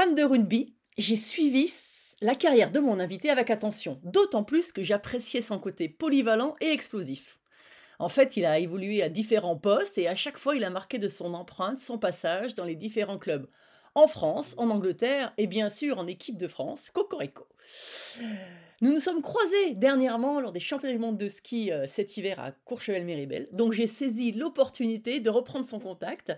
Fan de rugby, j'ai suivi la carrière de mon invité avec attention, d'autant plus que j'appréciais son côté polyvalent et explosif. En fait, il a évolué à différents postes et à chaque fois, il a marqué de son empreinte son passage dans les différents clubs. En France, en Angleterre et bien sûr en équipe de France, Cocorico. Nous nous sommes croisés dernièrement lors des championnats du monde de ski euh, cet hiver à Courchevel-Méribel. Donc j'ai saisi l'opportunité de reprendre son contact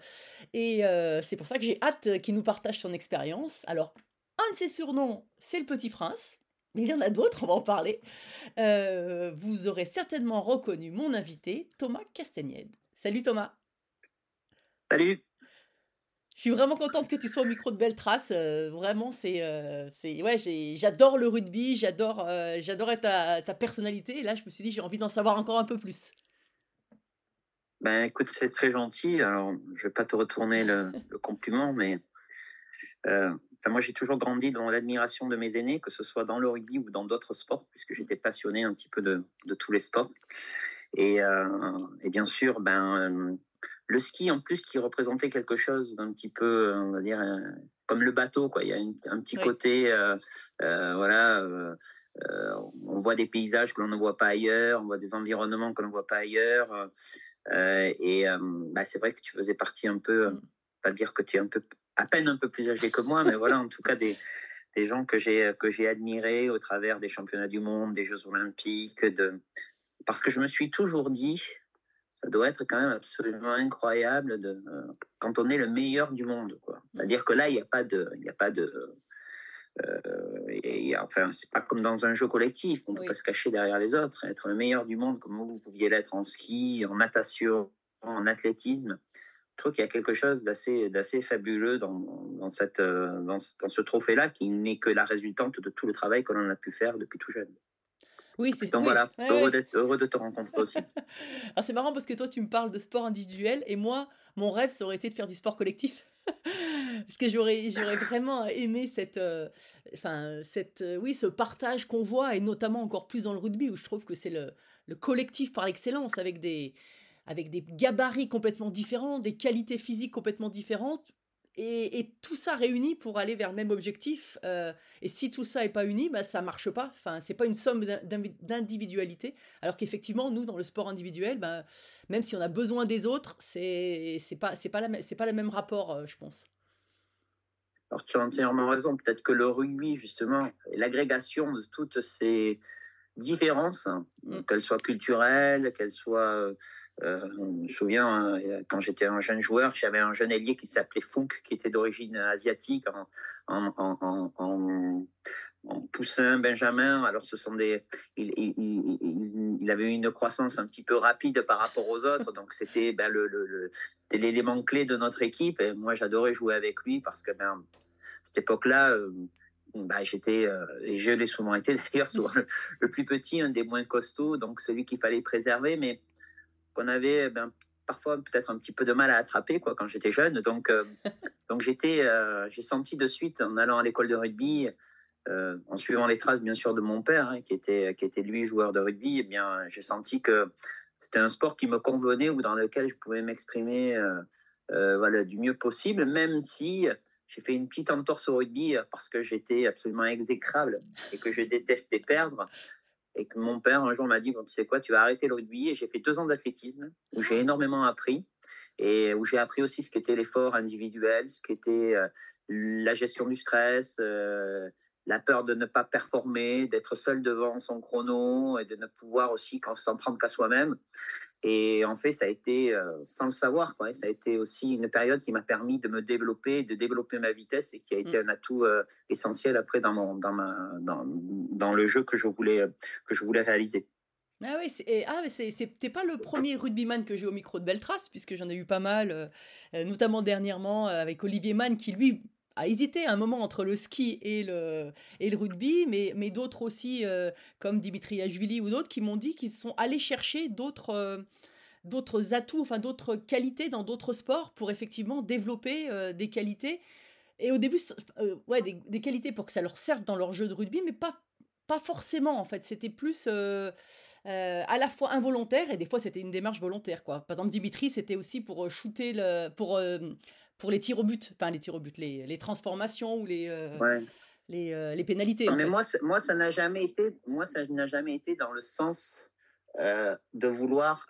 et euh, c'est pour ça que j'ai hâte qu'il nous partage son expérience. Alors, un de ses surnoms, c'est le Petit Prince. Mais il y en a d'autres, on va en parler. Euh, vous aurez certainement reconnu mon invité, Thomas Castagnède. Salut Thomas. Salut. Je suis vraiment contente que tu sois au micro de Belle Trace. euh, vraiment, c'est, euh, c'est, ouais, j'ai- j'adore le rugby, j'adore, euh, j'adorais ta, ta personnalité. Et là, je me suis dit, j'ai envie d'en savoir encore un peu plus. Ben écoute, c'est très gentil. Alors, je vais pas te retourner le, le compliment, mais euh, moi j'ai toujours grandi dans l'admiration de mes aînés, que ce soit dans le rugby ou dans d'autres sports, puisque j'étais passionné un petit peu de, de tous les sports. Et, euh, et bien sûr, ben le ski en plus qui représentait quelque chose d'un petit peu, on va dire, euh, comme le bateau, quoi. Il y a une- un petit Oui. côté, euh, euh, voilà. euh, euh, on voit des paysages que l'on ne voit pas ailleurs, on voit des environnements que l'on ne voit pas ailleurs. euh, euh, et euh, bah, c'est vrai que tu faisais partie un peu, euh, Mm. pas dire que tu es un peu, à peine un peu plus âgé que moi, mais voilà, en tout cas des, des gens que j'ai que j'ai admirés au travers des championnats du monde, des Jeux olympiques, de parce que je me suis toujours dit, ça doit être quand même absolument incroyable de euh, quand on est le meilleur du monde. C'est-à-dire que là, il n'y a pas de, y a pas de euh, et- et, enfin, c'est pas comme dans un jeu collectif, on ne peut Oui. pas se cacher derrière les autres. Être le meilleur du monde, comme vous pouviez l'être en ski, en natation, en athlétisme, je trouve qu'il y a quelque chose d'assez, d'assez fabuleux dans, dans, cette, euh, dans ce trophée-là, qui n'est que la résultante de tout le travail que l'on a pu faire depuis tout jeune. Oui, c'est Donc oui, voilà, ouais, heureux, ouais. d'être- heureux de te rencontrer aussi. Alors, c'est marrant parce que toi, tu me parles de sport individuel et moi, mon rêve, ça aurait été de faire du sport collectif. parce que j'aurais, j'aurais vraiment aimé cette, euh, enfin, cette, euh, oui, ce partage qu'on voit et notamment encore plus dans le rugby où je trouve que c'est le, le collectif par excellence avec des, avec des gabarits complètement différents, des qualités physiques complètement différentes. Et, et tout ça réuni pour aller vers le même objectif. euh, et si tout ça n'est pas uni, bah, ça marche pas. Enfin, c'est pas une somme d'individualité. Alors qu'effectivement, nous, dans le sport individuel, bah, même si on a besoin des autres, c'est c'est pas c'est pas la même c'est pas le même rapport, euh, je pense. Alors tu as entièrement raison, peut-être que le rugby, justement, l'agrégation de toutes ces différences, Mm. qu'elles soient culturelles, qu'elles soient... euh, je me souviens, euh, quand j'étais un jeune joueur, j'avais un jeune ailier qui s'appelait Funk, qui était d'origine asiatique, en, poussin, benjamin. Alors ce sont des... Il, il, il- avait une croissance un petit peu rapide par rapport aux autres, donc c'était ben, l'élément clé de notre équipe. Et moi, j'adorais jouer avec lui parce que ben, à cette époque-là, euh, bah, j'étais, euh, je l'ai souvent été d'ailleurs, souvent le plus petit, un des moins costauds, donc celui qu'il fallait préserver, mais qu'on avait ben, parfois peut-être un petit peu de mal à attraper quoi, quand j'étais jeune. Donc, euh, donc j'étais, euh, j'ai senti de suite en allant à l'école de rugby, euh, en suivant les traces bien sûr de mon père, hein, qui, était, qui était lui joueur de rugby, eh bien, j'ai senti que c'était un sport qui me convenait ou dans lequel je pouvais m'exprimer voilà, du mieux possible, même si j'ai fait une petite entorse au rugby parce que j'étais absolument exécrable et que je détestais perdre. Et que mon père, un jour, m'a dit bon, Tu sais quoi, tu vas arrêter le rugby. Et j'ai fait deux ans d'athlétisme où j'ai énormément appris. et où j'ai appris aussi ce qu'était l'effort individuel, ce qu'était euh, la gestion du stress, euh, la peur de ne pas performer, d'être seul devant son chrono et de ne pouvoir aussi s'en prendre qu'à soi-même. Et en fait, ça a été, euh, sans le savoir, quoi, ça a été aussi une période qui m'a permis de me développer, de développer ma vitesse et qui a été un atout euh, essentiel après dans, mon, dans, ma, dans, dans, le jeu que je voulais, que je voulais réaliser. Ah oui, c'est, ah, c'était pas le premier rugbyman que j'ai au micro de Beltrace, puisque j'en ai eu pas mal, euh, notamment dernièrement avec Olivier Mann, qui lui a hésité un moment entre le ski et le, et le rugby, mais, mais d'autres aussi, euh, comme Dimitri Ajvili ou d'autres, qui m'ont dit qu'ils sont allés chercher d'autres euh, d'autres atouts, enfin d'autres qualités dans d'autres sports pour effectivement développer euh, des qualités. Et au début, ouais, des, des, qualités pour que ça leur serve dans leur jeu de rugby, mais pas, pas forcément en fait. C'était plus à la fois involontaire et des fois c'était une démarche volontaire. Quoi. Par exemple, Dimitri, c'était aussi pour shooter, le, pour pour les tirs au but, enfin les tirs au but, les, les transformations ou les, euh, les, euh, les, pénalités. mais moi, moi, ça n'a jamais été, moi, ça n'a jamais été dans le sens euh, de vouloir.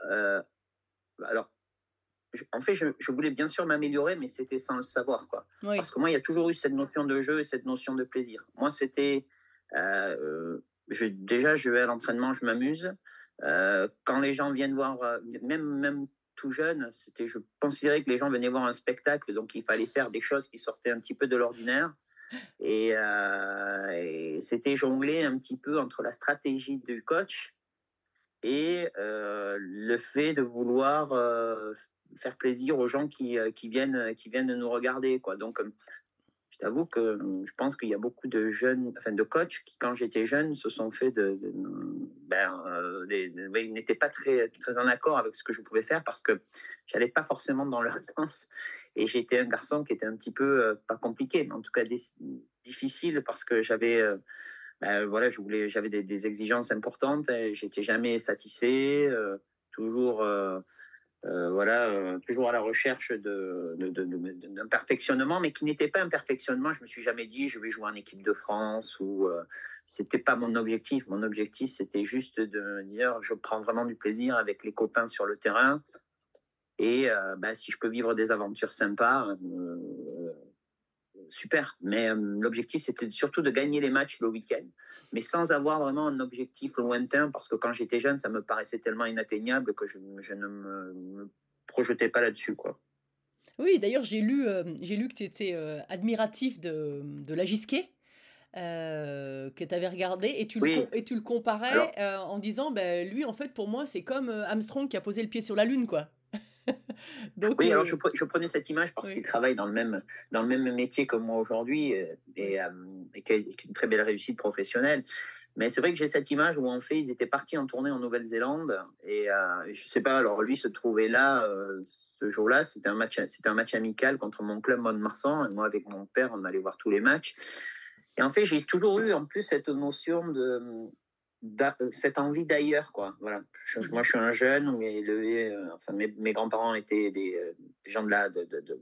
alors, en fait, je, je, voulais bien sûr m'améliorer, mais c'était sans le savoir, quoi. Parce que moi, il y a toujours eu cette notion de jeu et cette notion de plaisir. Moi, c'était je, déjà, je vais à l'entraînement, je m'amuse. quand les gens viennent voir, même, même tout jeune, c'était, je considérais que les gens venaient voir un spectacle, donc il fallait faire des choses qui sortaient un petit peu de l'ordinaire. Et, euh, c'était jongler un petit peu entre la stratégie du coach et euh, le fait de vouloir euh, faire plaisir aux gens qui, viennent, qui viennent nous regarder. Quoi. Donc, j'avoue que euh, je pense qu'il y a beaucoup de jeunes, enfin de coachs qui, quand j'étais jeune, se sont fait de, ben, euh, ils n'étaient pas très, très en accord avec ce que je pouvais faire parce que j'allais pas forcément dans leur sens. Et j'étais un garçon qui était un petit peu, euh, pas compliqué, mais en tout cas difficile parce que j'avais, ben, voilà, je voulais, j'avais des, exigences importantes, j'étais jamais satisfait, toujours euh, voilà, euh, toujours à la recherche d'un de, perfectionnement, mais qui n'était pas un perfectionnement. Je me suis jamais dit je vais jouer en équipe de France ou euh, c'était pas mon objectif. Mon objectif c'était juste de dire je prends vraiment du plaisir avec les copains sur le terrain et bah, si je peux vivre des aventures sympas, super. Mais euh, l'objectif, c'était surtout de gagner les matchs le week-end, mais sans avoir vraiment un objectif lointain, parce que quand j'étais jeune, ça me paraissait tellement inatteignable que je, ne me, projetais pas là-dessus. quoi. Oui, d'ailleurs, j'ai lu, euh, j'ai lu que tu étais euh, admiratif de, de la Gisquet. que tu avais regardé et tu, le, et tu le comparais en disant ben, lui en fait pour moi c'est comme Armstrong qui a posé le pied sur la lune quoi Donc, oui, alors euh, je, je, prenais cette image parce qu'il travaille dans le, même, dans le même métier que moi aujourd'hui euh, et, euh, et qui a une très belle réussite professionnelle. Mais c'est vrai que j'ai cette image où en fait ils étaient partis en tournée en Nouvelle-Zélande et euh, je sais pas alors lui se trouvait là ce jour-là. C'était un match c'était un match amical contre mon club Mont-de-Marsan. Et moi avec mon père on allait voir tous les matchs. Et en fait j'ai toujours eu en plus cette notion de cette envie d'ailleurs quoi. Voilà. Mhm. moi je suis un jeune mais euh, enfin mes, mes grands-parents étaient des, euh, des, gens de la de, de,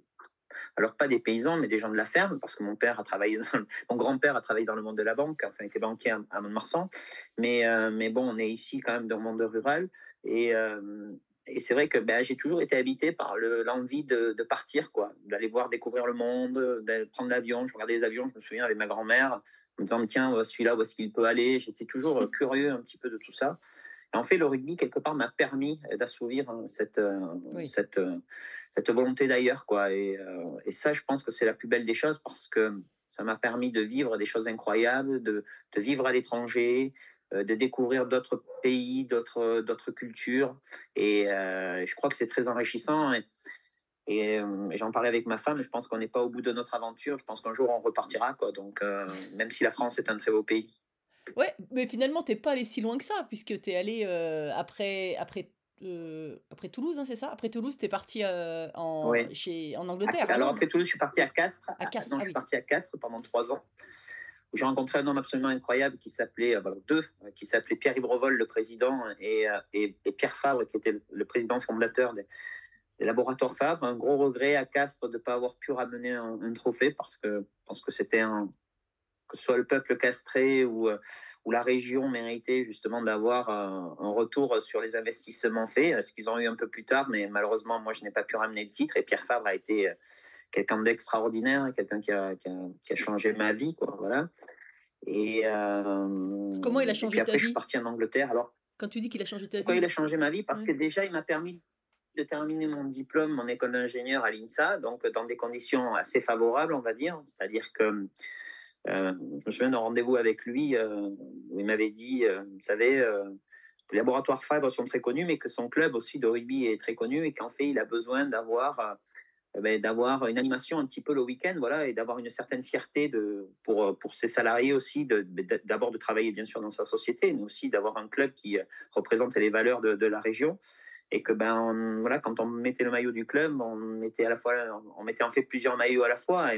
alors pas des paysans mais des gens de la ferme parce que mon père a travaillé dans, mon grand-père a travaillé dans le monde de la banque enfin était banquier à, à Mont-de-Marsan. Mais euh, mais bon on est ici quand même dans le monde rural. Et et c'est vrai que ben, j'ai toujours été habité par l'envie de, de, partir, quoi, d'aller voir, découvrir le monde, d'aller prendre l'avion. Je regardais les avions, je me souviens avec ma grand-mère, en me disant tiens, celui-là, où est-ce qu'il peut aller? J'étais toujours euh, curieux un petit peu de tout ça. Et en fait, le rugby, quelque part, m'a permis d'assouvir cette, euh, cette, euh, cette volonté d'ailleurs. quoi. Et, et, ça, je pense que c'est la plus belle des choses parce que ça m'a permis de vivre des choses incroyables, de, de vivre à l'étranger, de découvrir d'autres pays, d'autres, d'autres cultures. Et je crois que c'est très enrichissant. Et, euh, et, j'en parlais avec ma femme, je pense qu'on n'est pas au bout de notre aventure. Je pense qu'un jour on repartira. Quoi. Donc, euh, même si la France est un très beau pays. Ouais, mais finalement, tu n'es pas allé si loin que ça, puisque tu es allé euh, après, après, après Toulouse, hein, c'est ça? Après Toulouse, tu es parti en, chez, en Angleterre. Alors, après Toulouse, je suis parti à Castres. À Castres, ah je suis parti à Castres pendant trois ans. Où j'ai rencontré un homme absolument incroyable qui s'appelait, deux, qui s'appelait Pierre Ibrevol, le président, et, et, et, Pierre Favre, qui était le président fondateur des, les laboratoires Fab. Un gros regret à Castres de ne pas avoir pu ramener un, trophée parce que je pense que c'était un, que ce soit le peuple castré ou, euh, ou la région méritait justement d'avoir un, un retour sur les investissements faits, ce qu'ils ont eu un peu plus tard, mais malheureusement, moi, je n'ai pas pu ramener le titre. Et Pierre Fabre a été euh, quelqu'un d'extraordinaire, quelqu'un qui a, qui, a, qui a changé ma vie, quoi, voilà. Et euh, Comment il a et changé puis après, ta je suis vie? parti en Angleterre. Alors, Quand tu dis qu'il a changé ta pourquoi vie? il a changé ma vie? Parce Ouais. que déjà, il m'a permis de terminer mon diplôme, mon école d'ingénieur à l'INSA, donc dans des conditions assez favorables, on va dire. C'est-à-dire que euh, je me souviens d'un rendez-vous avec lui euh, où il m'avait dit, euh, vous savez, euh, les laboratoires Fabre sont très connus, mais que son club aussi de rugby est très connu et qu'en fait, il a besoin d'avoir ben, d'avoir une animation un petit peu le week-end, voilà, et d'avoir une certaine fierté de, pour, pour ses salariés aussi, d'abord de travailler bien sûr dans sa société, mais aussi d'avoir un club qui représente les valeurs de la région. Et que ben voilà, quand on mettait le maillot du club, on mettait à la fois, on mettait en fait plusieurs maillots à la fois.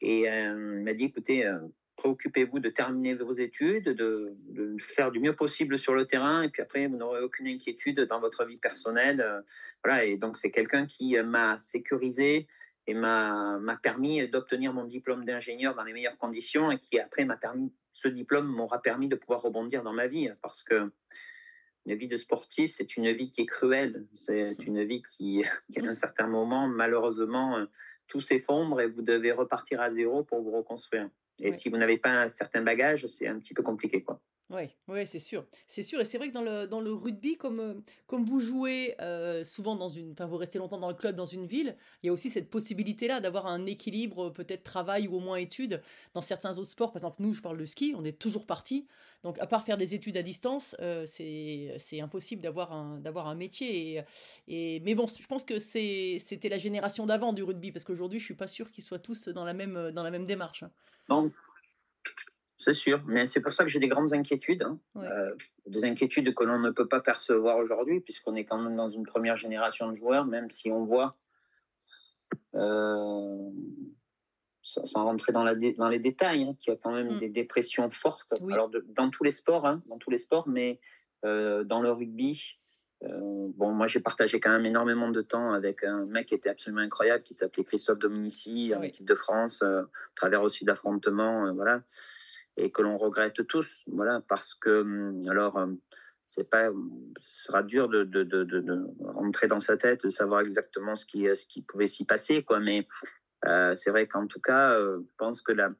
Et, euh, il m'a dit, écoutez, euh, préoccupez-vous de terminer vos études, de, faire du mieux possible sur le terrain, et puis après vous n'aurez aucune inquiétude dans votre vie personnelle. Euh, voilà, et donc c'est quelqu'un qui m'a sécurisé et m'a m'a permis d'obtenir mon diplôme d'ingénieur dans les meilleures conditions et qui après m'a permis, ce diplôme m'aura permis de pouvoir rebondir dans ma vie parce que une vie de sportif, c'est une vie qui est cruelle. C'est une vie qui, qui, à un certain moment, malheureusement, euh, tout s'effondre et vous devez repartir à zéro pour vous reconstruire. Et Ouais. si vous n'avez pas un certain bagage, c'est un petit peu compliqué. Quoi. Oui, ouais, c'est sûr. C'est sûr. Et c'est vrai que dans le, dans le rugby, comme, euh, comme vous jouez euh, souvent dans une. Enfin, vous restez longtemps dans le club, dans une ville, il y a aussi cette possibilité-là d'avoir un équilibre, euh, peut-être travail ou au moins études. Dans certains autres sports, par exemple, nous, je parle de ski, on est toujours parti. Donc, à part faire des études à distance, euh, c'est impossible d'avoir un, un métier. Et, et, mais bon, je pense que c'était la génération d'avant du rugby, parce qu'aujourd'hui, je suis pas sûre qu'ils soient tous dans la même, dans la même démarche. hein. C'est sûr. Mais c'est pour ça que j'ai des grandes inquiétudes. hein. Ouais. Euh, des inquiétudes que l'on ne peut pas percevoir aujourd'hui, puisqu'on est quand même dans une première génération de joueurs, même si on voit. Euh, sans rentrer dans, la dans les détails, hein, qu'il y a quand même Mm. des dépressions fortes. Oui. Alors de- dans tous les sports, hein, dans tous les sports, mais euh, dans le rugby, bon, moi j'ai partagé quand même énormément de temps avec un mec qui était absolument incroyable, qui s'appelait Christophe Dominici, en Oui. équipe de France, au travers aussi d'affrontements, voilà, et que l'on regrette tous, voilà, parce que hum, alors. euh, c'est pas, ce sera dur de, de, de, de, rentrer dans sa tête, de savoir exactement ce qui, ce qui pouvait s'y passer, quoi. Mais euh, c'est vrai qu'en tout cas, euh, je pense que la,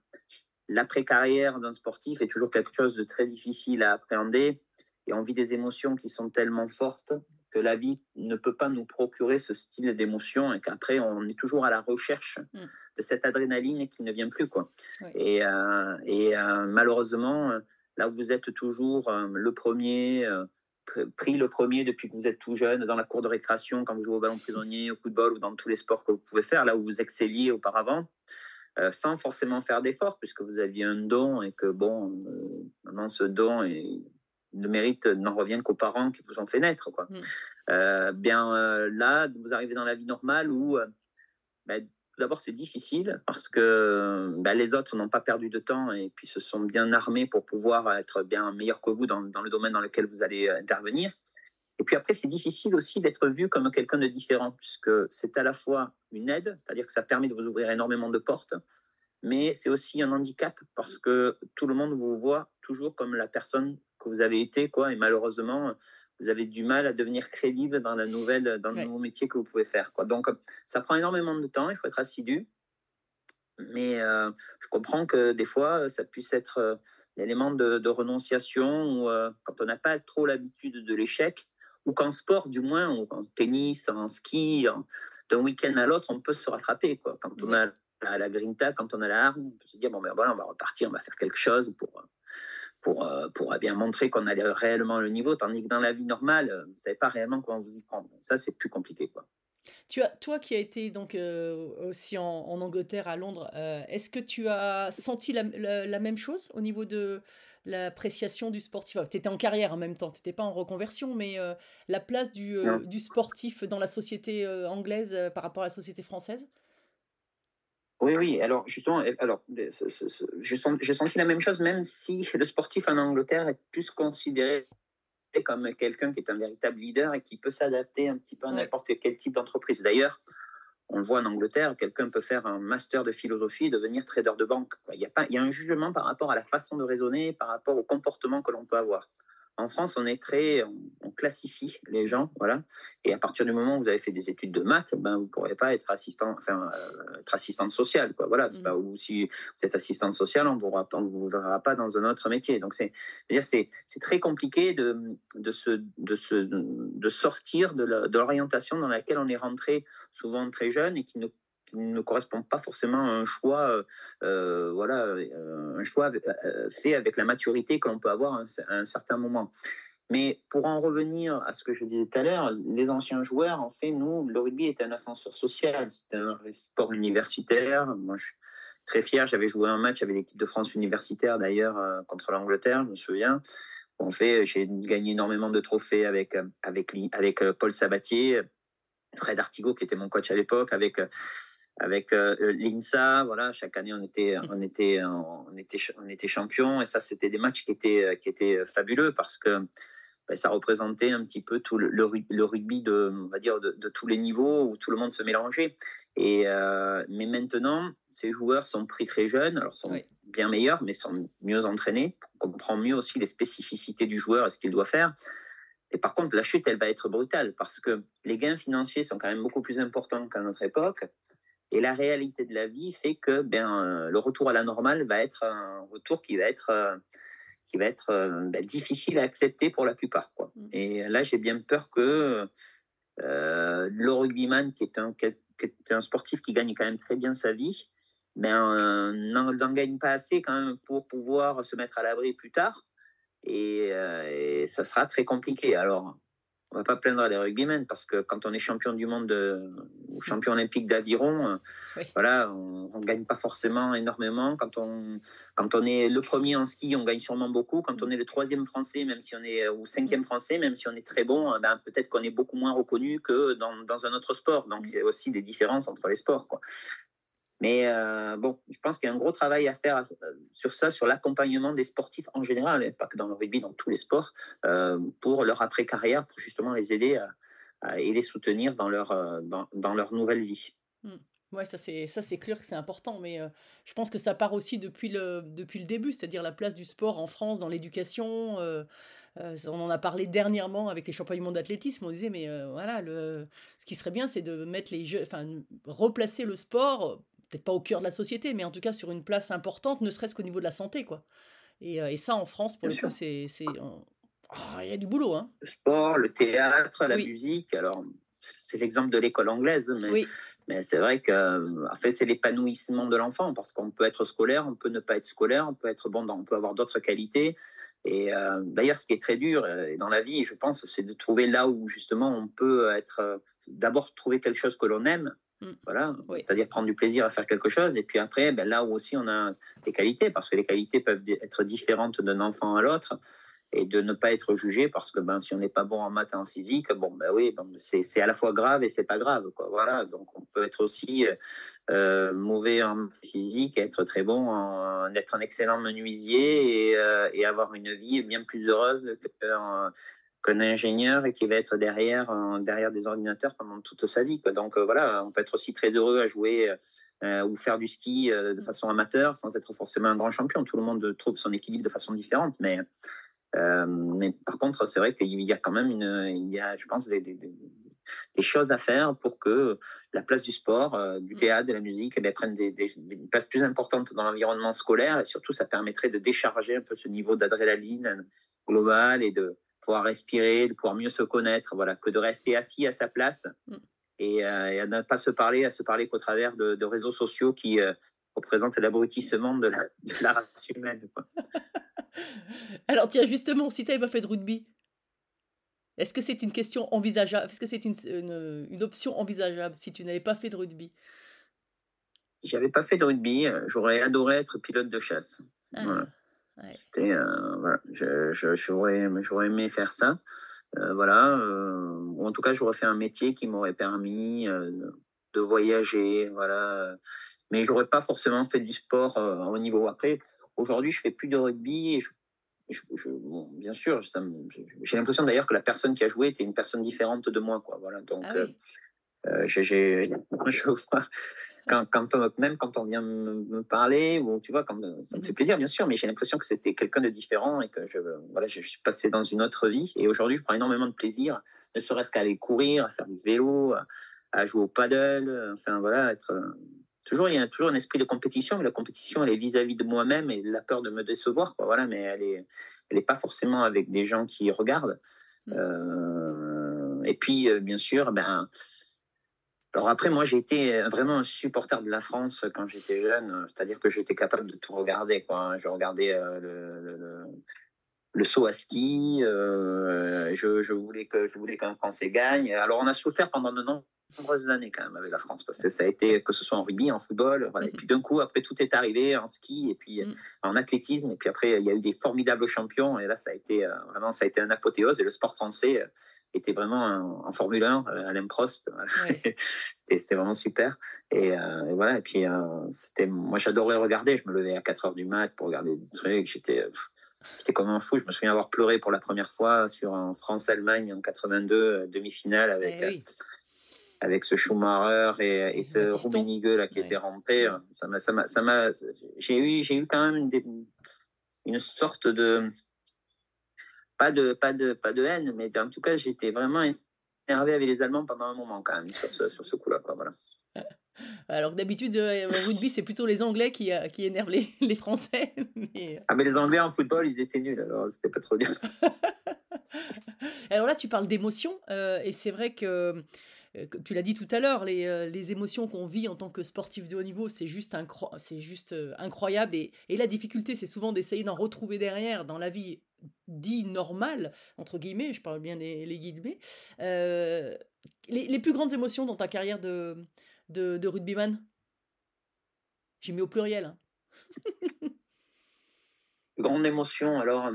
l'après-carrière d'un sportif est toujours quelque chose de très difficile à appréhender et on vit des émotions qui sont tellement fortes que la vie ne peut pas nous procurer ce style d'émotion et qu'après on est toujours à la recherche Mm. de cette adrénaline qui ne vient plus quoi. Et, euh, et euh, malheureusement, euh, là où vous êtes toujours euh, le premier, pr- pris le premier depuis que vous êtes tout jeune dans la cour de récréation quand vous jouez au ballon prisonnier, au football ou dans tous les sports que vous pouvez faire, là où vous excelliez auparavant, sans forcément faire d'efforts puisque vous aviez un don et que bon, maintenant ce don est le mérite n'en revient qu'aux parents qui vous ont fait naître. Quoi. Mm. Euh, bien euh, là, vous arrivez dans la vie normale où euh, tout d'abord c'est difficile parce que ben, les autres n'ont pas perdu de temps et puis se sont bien armés pour pouvoir être bien meilleurs que vous dans, dans le domaine dans lequel vous allez intervenir. Et puis après, c'est difficile aussi d'être vu comme quelqu'un de différent, puisque c'est à la fois une aide, c'est-à-dire que ça permet de vous ouvrir énormément de portes, mais c'est aussi un handicap parce que tout le monde vous voit toujours comme la personne que vous avez été, quoi, et malheureusement, vous avez du mal à devenir crédible dans la nouvelle, dans le Ouais. nouveau métier que vous pouvez faire, quoi. Donc, ça prend énormément de temps, il faut être assidu, mais euh, je comprends que des fois, ça puisse être euh, l'élément de, de renonciation ou euh, quand on n'a pas trop l'habitude de l'échec, ou qu'en sport, du moins, ou en tennis, en ski, d'un week-end à l'autre, on peut se rattraper. Quoi. Quand on a la, la grinta, quand on a la arme, on peut se dire bon, ben voilà, on va repartir, on va faire quelque chose pour, pour, euh, pour bien montrer qu'on a réellement le niveau. Tandis que dans la vie normale, euh, vous ne savez pas réellement comment vous y prendre. Ça, c'est plus compliqué. Quoi. Tu as, toi qui as été donc euh, aussi en, en Angleterre, à Londres, euh, est-ce que tu as senti la, la- la même chose au niveau de l'appréciation du sportif? Tu étais en carrière en même temps, tu n'étais pas en reconversion, mais euh, la place du, sportif dans la société anglaise par rapport à la société française? Oui, oui. Alors, justement, alors, je sens- j'ai senti la même chose, même si le sportif en Angleterre est plus considéré comme quelqu'un qui est un véritable leader et qui peut s'adapter un petit peu à Ouais. n'importe quel type d'entreprise. D'ailleurs, on le voit en Angleterre, quelqu'un peut faire un master de philosophie et devenir trader de banque. quoi. Il y, a pas, il y a un jugement par rapport à la façon de raisonner, par rapport au comportement que l'on peut avoir. En France, on est très, on, classifie les gens, voilà. Et à partir du moment où vous avez fait des études de maths, ben vous pourrez pas être assistant, enfin euh, être assistante sociale, quoi. Voilà, c'est Mm. pas ou si vous êtes assistante sociale, on vous on vous verra pas dans un autre métier. Donc c'est, c'est, c'est très compliqué de de se de se de sortir de l'orientation dans laquelle on est rentré souvent très jeune et qui ne ne correspond pas forcément à un choix, euh, euh, voilà, euh, un choix fait avec la maturité que l'on peut avoir à un, certain moment. Mais pour en revenir à ce que je disais tout à l'heure, les anciens joueurs, en fait, nous, le rugby est un ascenseur social, c'est un sport universitaire. Moi, je suis très fier, j'avais joué un match avec l'équipe de France universitaire d'ailleurs contre l'Angleterre, je me souviens. En fait, j'ai gagné énormément de trophées avec, avec, Paul Sabatier, Fred Artigot qui était mon coach à l'époque, avec, avec euh, l'INSA. Voilà, chaque année on était, on était, on était, on était champion et ça c'était des matchs qui étaient, euh, qui étaient fabuleux parce que ben, ça représentait un petit peu tout le, le, ru- le rugby de, on va dire, de, de tous les niveaux où tout le monde se mélangeait. Et, euh, mais maintenant, ces joueurs sont pris très jeunes, alors sont Oui. bien meilleurs, mais sont mieux entraînés. On comprend mieux aussi les spécificités du joueur et ce qu'il doit faire. Et par contre, la chute, elle va être brutale parce que les gains financiers sont quand même beaucoup plus importants qu'à notre époque. Et la réalité de la vie fait que ben, euh, le retour à la normale va être un retour qui va être, euh, qui va être euh, ben, difficile à accepter pour la plupart. Quoi. Mm. Et là, j'ai bien peur que euh, le rugbyman, qui est, un, qui est un sportif qui gagne quand même très bien sa vie, ben, n'en n'en gagne pas assez quand même pour pouvoir se mettre à l'abri plus tard. Et, euh, et ça sera très compliqué. Alors, on va pas plaindre les rugbymen parce que quand on est champion du monde de- ou champion olympique d'aviron, euh, Oui. voilà, on ne gagne pas forcément énormément. Quand on, quand on est le premier en ski, on gagne sûrement beaucoup. Quand on est le troisième français, même si on est ou cinquième français, même si on est très bon, euh, ben, peut-être qu'on est beaucoup moins reconnu que dans, dans un autre sport. Donc, il y a aussi des différences entre les sports. Quoi. Mais euh, bon, je pense qu'il y a un gros travail à faire euh, sur ça, sur l'accompagnement des sportifs en général, et pas que dans le rugby, dans tous les sports, euh, pour leur après-carrière, pour justement les aider à, et les soutenir dans leur, dans, dans leur nouvelle vie. Ouais, ça c'est clair que c'est important, mais je pense que ça part aussi depuis le depuis le début, c'est-à-dire la place du sport en France dans l'éducation. on en a parlé dernièrement avec les monde d'athlétisme. On disait mais voilà ce qui serait bien c'est de mettre les jeux, enfin replacer le sport peut-être pas au cœur de la société, mais en tout cas sur une place importante, ne serait-ce qu'au niveau de la santé quoi. Et, euh, et ça en France pour Bien le coup sûr. c'est c'est on- Ah, il y a du boulot hein. Le sport, le théâtre, la Oui. musique, alors c'est l'exemple de l'école anglaise, mais, Oui, mais c'est vrai que en fait, c'est l'épanouissement de l'enfant, parce qu'on peut être scolaire, on peut ne pas être scolaire, on peut être bon, on peut avoir d'autres qualités. Et euh, d'ailleurs, ce qui est très dur euh, dans la vie, je pense, c'est de trouver là où justement on peut être, euh, d'abord trouver quelque chose que l'on aime, Mm. voilà, Oui. c'est-à-dire prendre du plaisir à faire quelque chose, et puis après, ben, là où aussi on a des qualités, parce que les qualités peuvent être différentes d'un enfant à l'autre, et de ne pas être jugé parce que ben, si on n'est pas bon en maths et en physique, bon, ben oui, bon, c'est à la fois grave et c'est pas grave. Quoi. Voilà, donc on peut être aussi euh, mauvais en physique, être très bon en être un excellent menuisier et, euh, et avoir une vie bien plus heureuse qu'un qu'un ingénieur et qui va être derrière, euh, derrière des ordinateurs pendant toute sa vie. Quoi. Donc euh, voilà, on peut être aussi très heureux à jouer euh, ou faire du ski de façon amateur sans être forcément un grand champion. Tout le monde trouve son équilibre de façon différente, mais mais par contre, c'est vrai qu'il y a quand même une, il y a, je pense, des, des, des, des choses à faire pour que la place du sport, du théâtre, de la musique, eh bien, prenne des, des, des places plus importantes dans l'environnement scolaire et surtout, ça permettrait de décharger un peu ce niveau d'adrénaline global et de pouvoir respirer, de pouvoir mieux se connaître, voilà, que de rester assis à sa place Mm. et, euh, et à ne pas se parler, à se parler qu'au travers de, de réseaux sociaux qui euh, représentent l'abrutissement de la, de la race humaine. Quoi. Alors tiens, justement, si tu n'avais pas fait de rugby, est-ce que c'est une question envisageable Est-ce que c'est une, une, une option envisageable si tu n'avais pas fait de rugby? Si j'avais pas fait de rugby, euh, j'aurais adoré être pilote de chasse. Ah, Voilà. Ouais. C'était, euh, voilà, j'aurais, aimé faire ça. Euh, voilà, euh, en tout cas, j'aurais fait un métier qui m'aurait permis de voyager, voilà. Mais j'aurais pas forcément fait du sport au niveau. Après, aujourd'hui, je fais plus de rugby. Et je, je- je- bon, bien sûr, j'ai l'impression d'ailleurs que la personne qui a joué était une personne différente de moi, quoi. Voilà, donc. Ah oui. euh, j'ai- quand, même quand on vient me, parler, ou tu vois, quand, ça me fait plaisir, bien sûr, mais j'ai l'impression que c'était quelqu'un de différent et que je, voilà, je, suis passé dans une autre vie. Et aujourd'hui, je prends énormément de plaisir, ne serait-ce qu'à aller courir, à faire du vélo, à, jouer au paddle, enfin voilà, être. euh, Toujours, il y a toujours un esprit de compétition, mais la compétition, elle est vis-à-vis de moi-même et la peur de me décevoir, quoi, voilà, mais elle est, elle est pas forcément avec des gens qui regardent. Euh, et puis, euh, bien sûr, ben, alors après, moi, été vraiment un supporter de la France quand j'étais jeune, c'est-à-dire que j'étais capable de tout regarder. Quoi. Je regardais euh, le, saut à ski, euh, je, voulais que je qu'un Français gagne. Alors, on a souffert pendant de nombreuses années quand même avec la France, parce que ça a été, que ce soit en rugby, en football, voilà. et puis d'un coup, après, tout est arrivé en ski, et puis Mm. en athlétisme, et puis après, il y a eu des formidables champions, et là, ça a été euh, vraiment, ça a été un apothéose, et le sport français euh, était vraiment en, Formule 1, euh, Alain Prost. Ouais. c'était vraiment super. Et, euh, et voilà, et puis euh, c'était, moi j'adorais regarder, je me levais à 4 heures du mat pour regarder des trucs, j'étais, euh, j'étais comme un fou, je me souviens avoir pleuré pour la première fois sur un France-Allemagne en 82, euh, demi-finale avec, Eh. Avec ce Schumacher et, et ce. Rummenigge là qui Ouais. était rampé. euh, Ça m'a, ça m'a, ça m'a, j'ai eu, j'ai eu quand même des- une sorte de, pas de, pas de, pas de haine, mais en tout cas j'étais vraiment énervé avec les Allemands pendant un moment quand même sur ce, sur ce coup-là. quoi, Voilà. Alors que d'habitude, euh, au rugby, c'est plutôt les Anglais qui, euh, qui énervent les, les Français. Mais, Ah mais les Anglais en football ils étaient nuls alors c'était pas trop bien. Alors là, tu parles d'émotions, euh, et c'est vrai que tu l'as dit tout à l'heure, les, euh, les émotions qu'on vit en tant que sportif de haut niveau, c'est juste, euh, incroyable. Et, la difficulté, c'est souvent d'essayer d'en retrouver derrière dans la vie dit normale, entre guillemets, je parle bien des les guillemets. Euh, les, les plus grandes émotions dans ta carrière de, de, de rugbyman? J'ai mis au pluriel. hein. Grande émotion alors.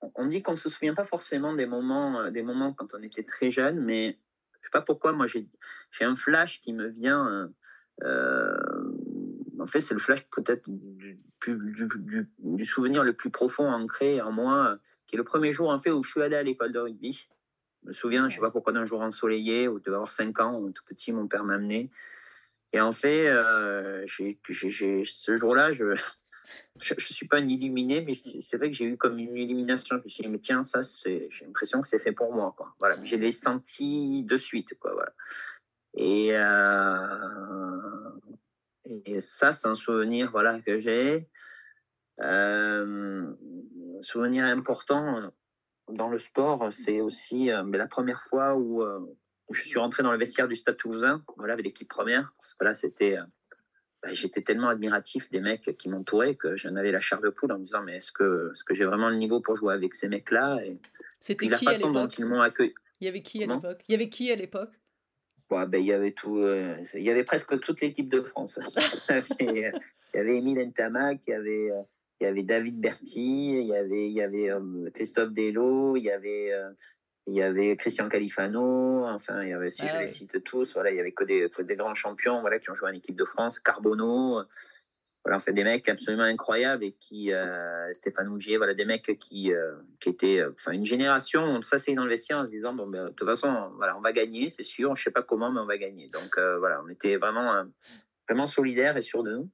On- dit qu'on ne se souvient pas forcément des moments, euh, des moments quand on était très jeune, mais je sais pas pourquoi, moi j'ai un flash qui me vient. euh, euh, en fait, c'est le flash peut-être du, plus- du- du- du souvenir le plus profond ancré en moi, qui est le premier jour en fait où je suis allé à l'école de rugby. Je me souviens, je sais pas pourquoi, d'un jour ensoleillé où je devais avoir 5 ans, tout petit, mon père m'a amené. Et en fait, euh, ce jour-là, je, je ne suis pas un illuminé, mais c'est vrai que j'ai eu comme une illumination. Je me suis dit, mais tiens, ça, j'ai l'impression que c'est fait pour moi. Quoi. Voilà, je l'ai senti de suite. Quoi, euh, et ça, c'est un souvenir voilà, que j'ai. Euh, souvenir important dans le sport, c'est aussi euh, la première fois où, euh, où je suis rentré dans le vestiaire du Stade Toulousain, voilà, avec l'équipe première, parce que là, c'était, euh, bah, j'étais tellement admiratif des mecs qui m'entouraient que j'en avais la chair de poule en me disant, mais est-ce que, est-ce que j'ai vraiment le niveau pour jouer avec ces mecs-là? Et C'était la à façon dont ils m'ont accueilli. Il y avait qui à l'époque? Il y avait qui à l'époque? Ouais, ben, il y avait tout, euh, il y avait presque toute l'équipe de France. il y avait, Émile Ntamak, il y avait, euh, il y avait David Berti, il y avait, il y avait euh, Christophe Delo, il y avait, euh, il y avait Christian Califano. Enfin, il y avait, si Ah je les cite tous, voilà, il y avait que des, que des grands champions, voilà, qui ont joué en équipe de France, Carbonneau. Voilà, en fait, des mecs absolument incroyables et qui, euh, Stéphane Ougier, voilà, des mecs qui, euh, qui étaient, euh, enfin, une génération, on s'asseyait dans le vestiaire en se disant, bon, ben, de toute façon, voilà, on va gagner, c'est sûr, je sais pas comment, mais on va gagner. Donc, euh, voilà, on était vraiment, vraiment solidaires et sûrs de nous.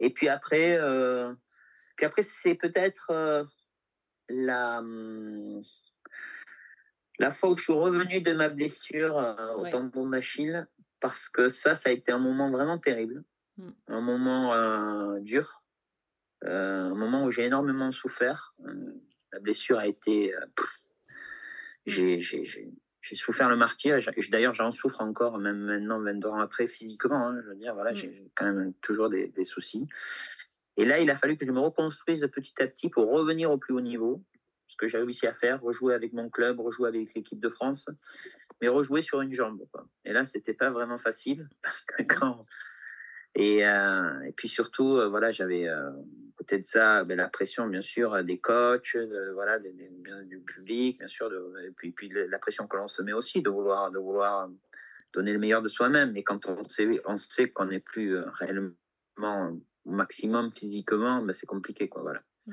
Et puis après, puis après, c'est peut-être la, hum, la fois où je suis revenu de ma blessure euh, au Ouais. tendon d'Achille, parce que ça, ça a été un moment vraiment terrible, Mm. un moment euh, dur, euh, un moment où j'ai énormément souffert. La blessure a été... j'ai, j'ai, souffert le martyr, d'ailleurs j'en souffre encore, même maintenant, 20 ans après, physiquement. hein, je veux dire, voilà, Mm. j'ai j'ai quand même toujours des, des soucis. Et là, il a fallu que je me reconstruise petit à petit pour revenir au plus haut niveau, que j'ai réussi à faire, rejouer avec mon club, rejouer avec l'équipe de France, mais rejouer sur une jambe. Et là, c'était pas vraiment facile et, euh, et puis surtout, euh, voilà, j'avais euh, côté de ça ben, la pression, bien sûr, des coachs, voilà, du public, bien sûr, et puis, puis la pression que l'on se met aussi de vouloir, de vouloir donner le meilleur de soi-même. Mais quand on sait, on sait qu'on n'est plus euh, réellement au maximum physiquement, ben, c'est compliqué, quoi, voilà. Mm.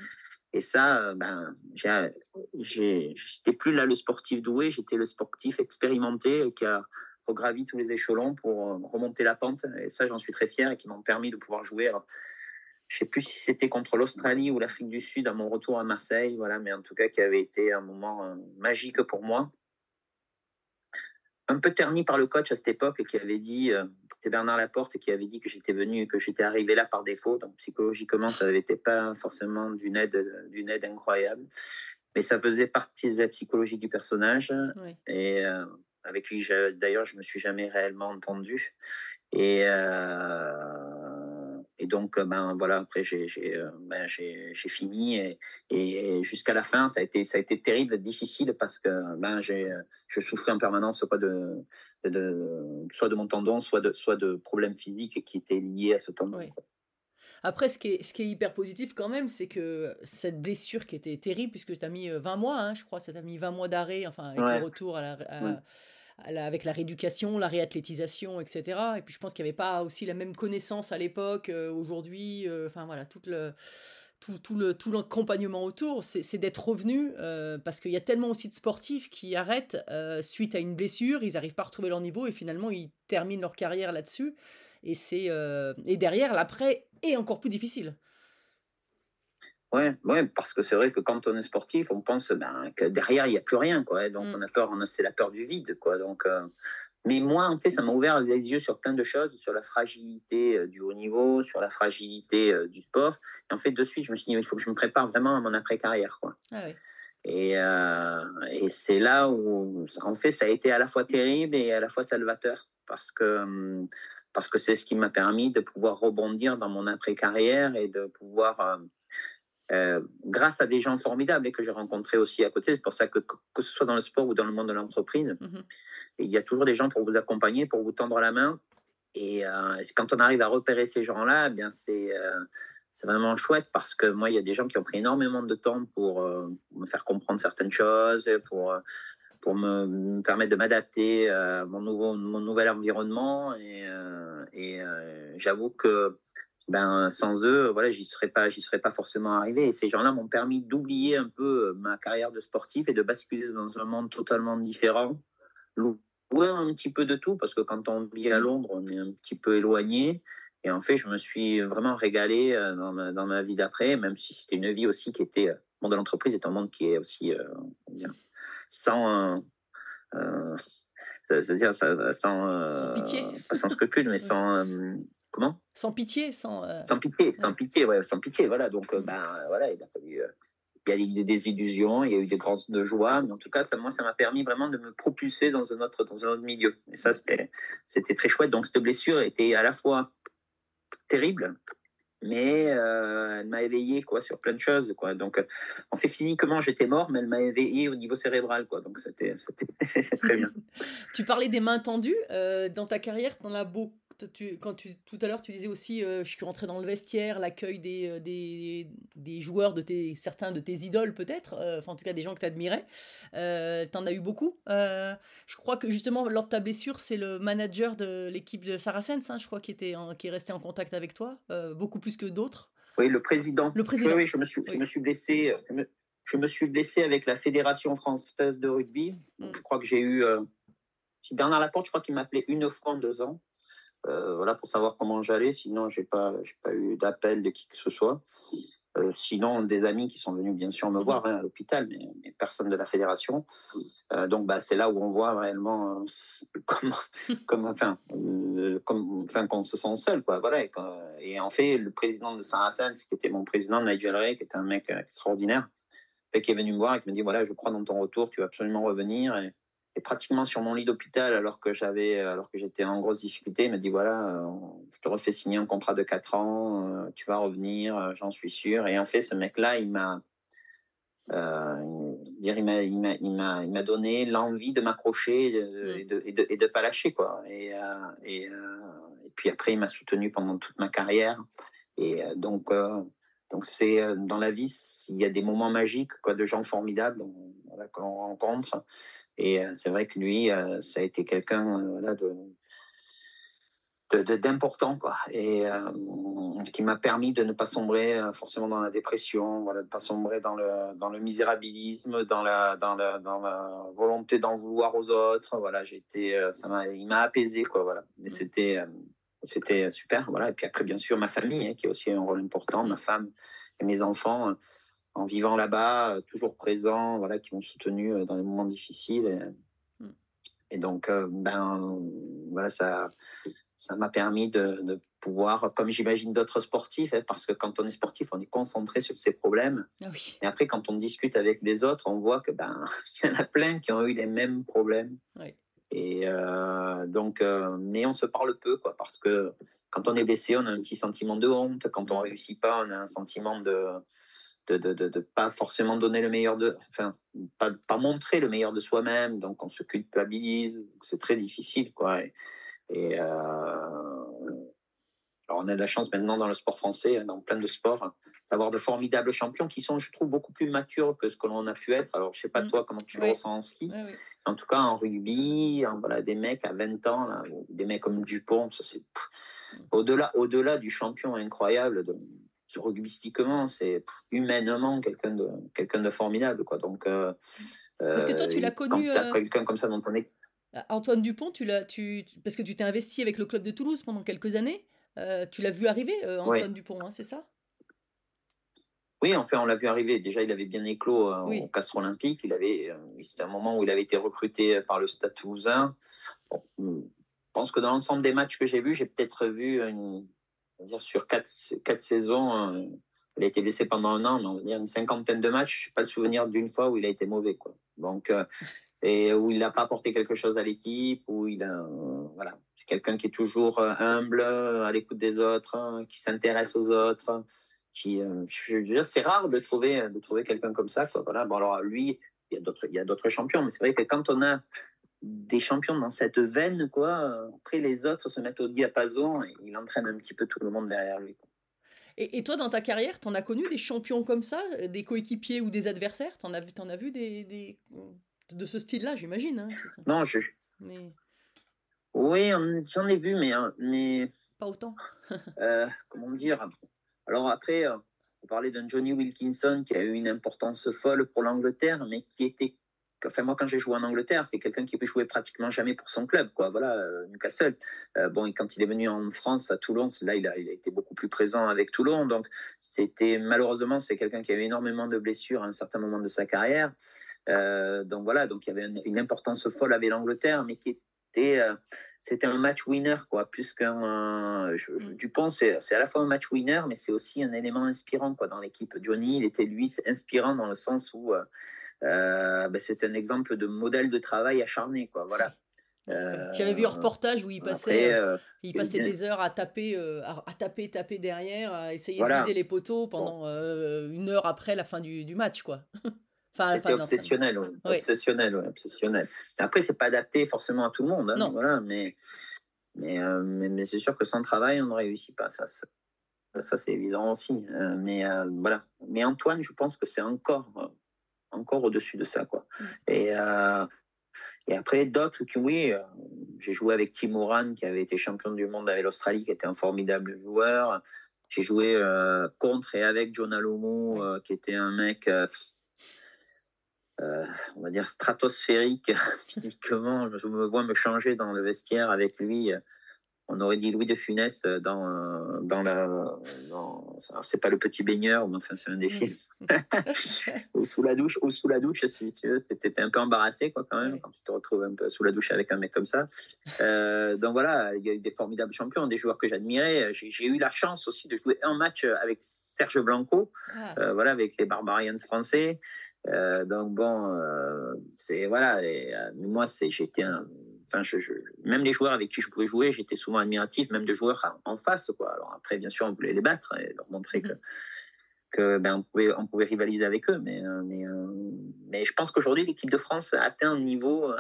Et ça, ben, j'étais plus là le sportif doué, j'étais le sportif expérimenté qui a regravi tous les échelons pour remonter la pente. Et ça, j'en suis très fier et qui m'ont permis de pouvoir jouer. Alors, je sais plus si c'était contre l'Australie ou l'Afrique du Sud à mon retour à Marseille, voilà, mais en tout cas qui avait été un moment magique pour moi un peu terni par le coach à cette époque qui avait dit, euh, c'était Bernard Laporte qui avait dit que j'étais venu, que j'étais arrivé là par défaut. Donc psychologiquement, ça n'était pas forcément d'une aide, d'une aide incroyable, mais ça faisait partie de la psychologie du personnage et euh, avec qui d'ailleurs je me suis jamais réellement entendu. Et euh, et donc, euh, ben voilà, après j'ai euh, ben, fini et, et jusqu'à la fin, ça a été ça a été terrible, difficile parce que ben j'ai je souffrais en permanence soit de, de, soit de mon tendon, soit de soit de problèmes physiques qui étaient liés à ce tendon. Après, ce qui, est, ce qui est hyper positif quand même, c'est que cette blessure qui était terrible, puisque tu as mis 20 euh, mois, hein, je crois, ça t'a mis 20 mois d'arrêt, enfin, avec le retour à la, avec la rééducation, la réathlétisation, etc. Et puis je pense qu'il n'y avait pas aussi la même connaissance à l'époque, euh, aujourd'hui, euh, enfin voilà, tout le, tout, tout le tout l'accompagnement autour, c'est d'être revenu euh, parce qu'il y a tellement aussi de sportifs qui arrêtent suite à une blessure, ils n'arrivent pas à retrouver leur niveau et finalement ils terminent leur carrière là-dessus. Et c'est et derrière l'après est encore plus difficile. Ouais, ouais, parce que c'est vrai que quand on est sportif, on pense ben, que derrière, il n'y a plus rien. Quoi, donc, mm. on a peur, c'est la peur du vide. Quoi, donc, euh, mais moi, en fait, ça m'a ouvert les yeux sur plein de choses, sur la fragilité euh, du haut niveau, sur la fragilité euh, du sport. Et en fait, de suite, je me suis dit, il faut que je me prépare vraiment à mon après-carrière. Quoi. Ah et, et c'est là où, en fait, ça a été à la fois terrible et à la fois salvateur. Parce que hum, parce que c'est ce qui m'a permis de pouvoir rebondir dans mon après-carrière et de pouvoir euh, grâce à des gens formidables et que j'ai rencontrés aussi à côté. C'est pour ça que, que ce soit dans le sport ou dans le monde de l'entreprise, mhm. il y a toujours des gens pour vous accompagner, pour vous tendre la main. Et euh, quand on arrive à repérer ces gens-là, eh bien c'est euh, c'est vraiment chouette parce que moi, il y a des gens qui ont pris énormément de temps pour me faire comprendre certaines choses, pour pour me, permettre de m'adapter à mon nouveau mon nouvel environnement. Et, et j'avoue que ben sans eux, voilà, j'y serais pas, j'y serais pas forcément arrivé. Et ces gens-là m'ont permis d'oublier un peu euh, ma carrière de sportif et de basculer dans un monde totalement différent, loin un petit peu de tout, parce que quand on vit à Londres, on est un petit peu éloigné. Et en fait, je me suis vraiment régalé euh, dans ma, dans ma vie d'après, même si c'était une vie aussi qui était, euh, le monde de l'entreprise est un monde qui est aussi, dire, sans, ça veut dire, sans, sans pitié, pas sans scrupule, mais sans Comment? Sans pitié, sans. Euh, sans pitié, sans pitié, ouais, sans pitié, voilà. Donc, euh, ben voilà, il a fallu. Euh, il y a eu des désillusions, il y a eu des grandes de joie, mais en tout cas, ça, moi, ça m'a permis vraiment de me propulser dans un autre, dans un autre milieu. Et ça, c'était, c'était très chouette. Donc, cette blessure était à la fois terrible, mais elle m'a éveillé quoi sur plein de choses quoi donc on fait physiquement j'étais mort mais elle m'a éveillé au niveau cérébral quoi donc c'était c'était très bien tu parlais des mains tendues dans ta carrière tu en as beaucoup quand tu, tout à l'heure, tu disais aussi, euh, je suis rentré dans le vestiaire, l'accueil des, euh, des, des, joueurs, de tes, certains de tes idoles peut-être, euh, enfin en tout cas des gens que tu admirais. tu en as eu beaucoup. je crois que justement, lors de ta blessure, c'est le manager de l'équipe de Saracens, hein, je crois, qui, était qui est resté en contact avec toi, beaucoup plus que d'autres. Oui, le président. Le président. Oui, je, me suis, je me suis blessé. Je me, suis blessé avec la Fédération française de rugby. Mm. Je crois que j'ai eu. Bernard Laporte, je crois qu'il m'appelait une fois en deux ans. Euh, voilà, pour savoir comment j'allais. Sinon, j'ai pas, j'ai pas eu d'appel de qui que ce soit. Euh, sinon, des amis qui sont venus bien sûr me voir hein, à l'hôpital, mais, personne de la fédération. Euh, donc, bah, c'est là où on voit réellement comment, comme, enfin, comme, enfin, qu'on se sent seul, quoi. Voilà. Et, en fait, le président de Saint-Hassan, qui était mon président, Nigel Ray, qui était un mec extraordinaire, qui est venu me voir et qui me dit voilà, je crois dans ton retour, tu vas absolument revenir. Et, et pratiquement sur mon lit d'hôpital alors que j'avais alors que j'étais en grosse difficulté il m'a dit voilà euh, je te refais signer un contrat de 4 ans euh, tu vas revenir euh, j'en suis sûr. Et en fait ce mec là il m'a il m'a il m'a il m'a donné l'envie de m'accrocher et de, et de, et de, pas lâcher quoi. Et, et, et puis après il m'a soutenu pendant toute ma carrière. Et donc donc c'est dans la vie il y a des moments magiques quoi de gens formidables qu'on rencontre et c'est vrai que lui, ça a été quelqu'un de, de- d'important quoi. Et euh, qui m'a permis de ne pas sombrer euh, forcément dans la dépression voilà de pas sombrer dans le dans le misérabilisme dans la dans la dans la volonté d'en vouloir aux autres. Voilà été euh, ça m'a il m'a apaisé quoi voilà. Mais c'était euh, c'était super voilà. Et puis après bien sûr ma famille hein, qui a aussi un rôle important ma femme et mes enfants euh, en vivant là-bas euh, toujours présents voilà qui m'ont soutenu euh, dans les moments difficiles et, Mm. et donc euh, ben voilà ça ça m'a permis de, de pouvoir, comme j'imagine d'autres sportifs, hein, parce que quand on est sportif, on est concentré sur ses problèmes. Ah oui. Et après, quand on discute avec les autres, on voit que ben, il y en a plein qui ont eu les mêmes problèmes. Oui. Et euh, donc, euh, mais on se parle peu, quoi, parce que quand on est blessé, on a un petit sentiment de honte. Quand on réussit pas, on a un sentiment de de, de, de, de pas forcément donner le meilleur de, enfin, pas, pas montrer le meilleur de soi-même. Donc, on se culpabilise. C'est très difficile, quoi. Et, et, euh, alors on a de la chance maintenant dans le sport français, dans plein de sports, d'avoir de formidables champions qui sont, je trouve, beaucoup plus matures que ce que l'on a pu être. Alors, je sais pas Mm. toi comment tu Oui. le ressens en ski. Ouais, ouais. En tout cas, en rugby, en- voilà, des mecs à 20 ans, là, des mecs comme Dupont, ça, c'est au-delà, au-delà du champion incroyable, de, rugbystiquement, c'est humainement quelqu'un de, quelqu'un de formidable, quoi. Donc, euh, Parce que toi, tu l'as quand connu, t'as euh, quelqu'un comme ça dans ton équipe, Ah, Antoine Dupont, tu l'as, tu, parce que tu t'es investi avec le club de Toulouse pendant quelques années. Euh, tu l'as vu arriver, euh, Oui. Antoine Dupont, hein, c'est ça? Oui, enfin, on l'a vu arriver. Déjà, il avait bien éclos euh, Oui. au Castre Olympique. Il avait, euh, c'était un moment où il avait été recruté par le Stade Toulousain. Bon, je pense que dans l'ensemble des matchs que j'ai vus, j'ai peut-être vu une, sur quatre, quatre saisons. euh, il a été blessé pendant un an, on va dire une cinquantaine de matchs. Pas le souvenir d'une fois où il a été mauvais, quoi. Donc, euh, et où il n'a pas apporté quelque chose à l'équipe, où il a, euh, voilà, c'est quelqu'un qui est toujours humble, à l'écoute des autres, hein, qui s'intéresse aux autres qui, veux dire, c'est rare de trouver, de trouver quelqu'un comme ça, quoi. Voilà. Bon, alors, lui, il y a d'autres, il y a d'autres champions, mais c'est vrai que quand on a des champions dans cette veine, quoi, euh, après les autres se mettent au diapason et il entraîne un petit peu tout le monde derrière lui. quoi. et, et toi, dans ta carrière, t'en as connu des champions comme ça, euh, des coéquipiers ou des adversaires? T'en as, vu- t'en as vu des, des- de ce style-là, j'imagine. hein. Non, je, Mais oui, j'en ai vu, mais, hein, mais pas autant. euh, comment dire? Alors après, euh, on parlait d'un Johnny Wilkinson qui a eu une importance folle pour l'Angleterre, mais qui était, enfin moi quand j'ai joué en Angleterre, c'est quelqu'un qui jouait pratiquement jamais pour son club, quoi. Voilà, euh, Newcastle. Euh, bon, et quand il est venu en France à Toulon, là il a, il a été beaucoup plus présent avec Toulon, donc c'était malheureusement c'est quelqu'un qui avait énormément de blessures à un certain moment de sa carrière. Euh, donc voilà, donc il y avait une, une importance folle avec l'Angleterre, mais qui était c'était un match winner, quoi, plus qu'un. Mm. Dupont, c'est à la fois un match winner, mais c'est aussi un élément inspirant, quoi, dans l'équipe. Johnny, il était lui inspirant dans le sens où euh, euh, ben, c'est un exemple de modèle de travail acharné, quoi. Voilà. Euh, J'avais vu un reportage où il passait, Après, euh, euh, il passait bien- des heures à taper, euh, à, à taper, taper derrière, à essayer Voilà. de viser les poteaux pendant euh, une heure après la fin du, du match, quoi. enfin, obsessionnel, ouais. Oui. obsessionnel, ouais, obsessionnel. Après, c'est pas adapté forcément à tout le monde, hein, Non. voilà, mais mais, euh, mais, mais c'est sûr que sans travail, on ne réussit pas. Ça, ça, ça, c'est évident aussi. Euh, mais euh, voilà. Mais Antoine, je pense que c'est encore euh, encore au-dessus de ça, quoi. Mm. Et euh, et après d'autres qui, oui, euh, j'ai joué avec Tim Moran, qui avait été champion du monde avec l'Australie, qui était un formidable joueur. J'ai joué euh, contre et avec John Alomo, euh, qui était un mec. on va dire stratosphérique physiquement. Je me vois me changer dans le vestiaire avec lui. On aurait dit Louis de Funès dans, euh, dans la. dans- c'est pas le petit baigneur, mais enfin, c'est un des Mm. films. ou sous la douche, ou sous la douche, si tu veux. C'était un peu embarrassé, quoi, quand même, quand tu te retrouves un peu sous la douche avec un mec comme ça. Euh, donc voilà, il y a eu des formidables champions, des joueurs que j'admirais. J'ai j'ai eu la chance aussi de jouer un match avec Serge Blanco Ah, euh, voilà, avec les Barbarians français. Euh, donc bon, euh, c'est voilà. Et, euh, moi, c'est j'étais un, enfin, je, je- même les joueurs avec qui je pouvais jouer, j'étais souvent admiratif, même de joueurs en, en face, quoi. Alors après, bien sûr, on voulait les battre et leur montrer que que ben on pouvait on pouvait rivaliser avec eux, mais euh, mais euh, mais je pense qu'aujourd'hui l'équipe de France a atteint un niveau euh,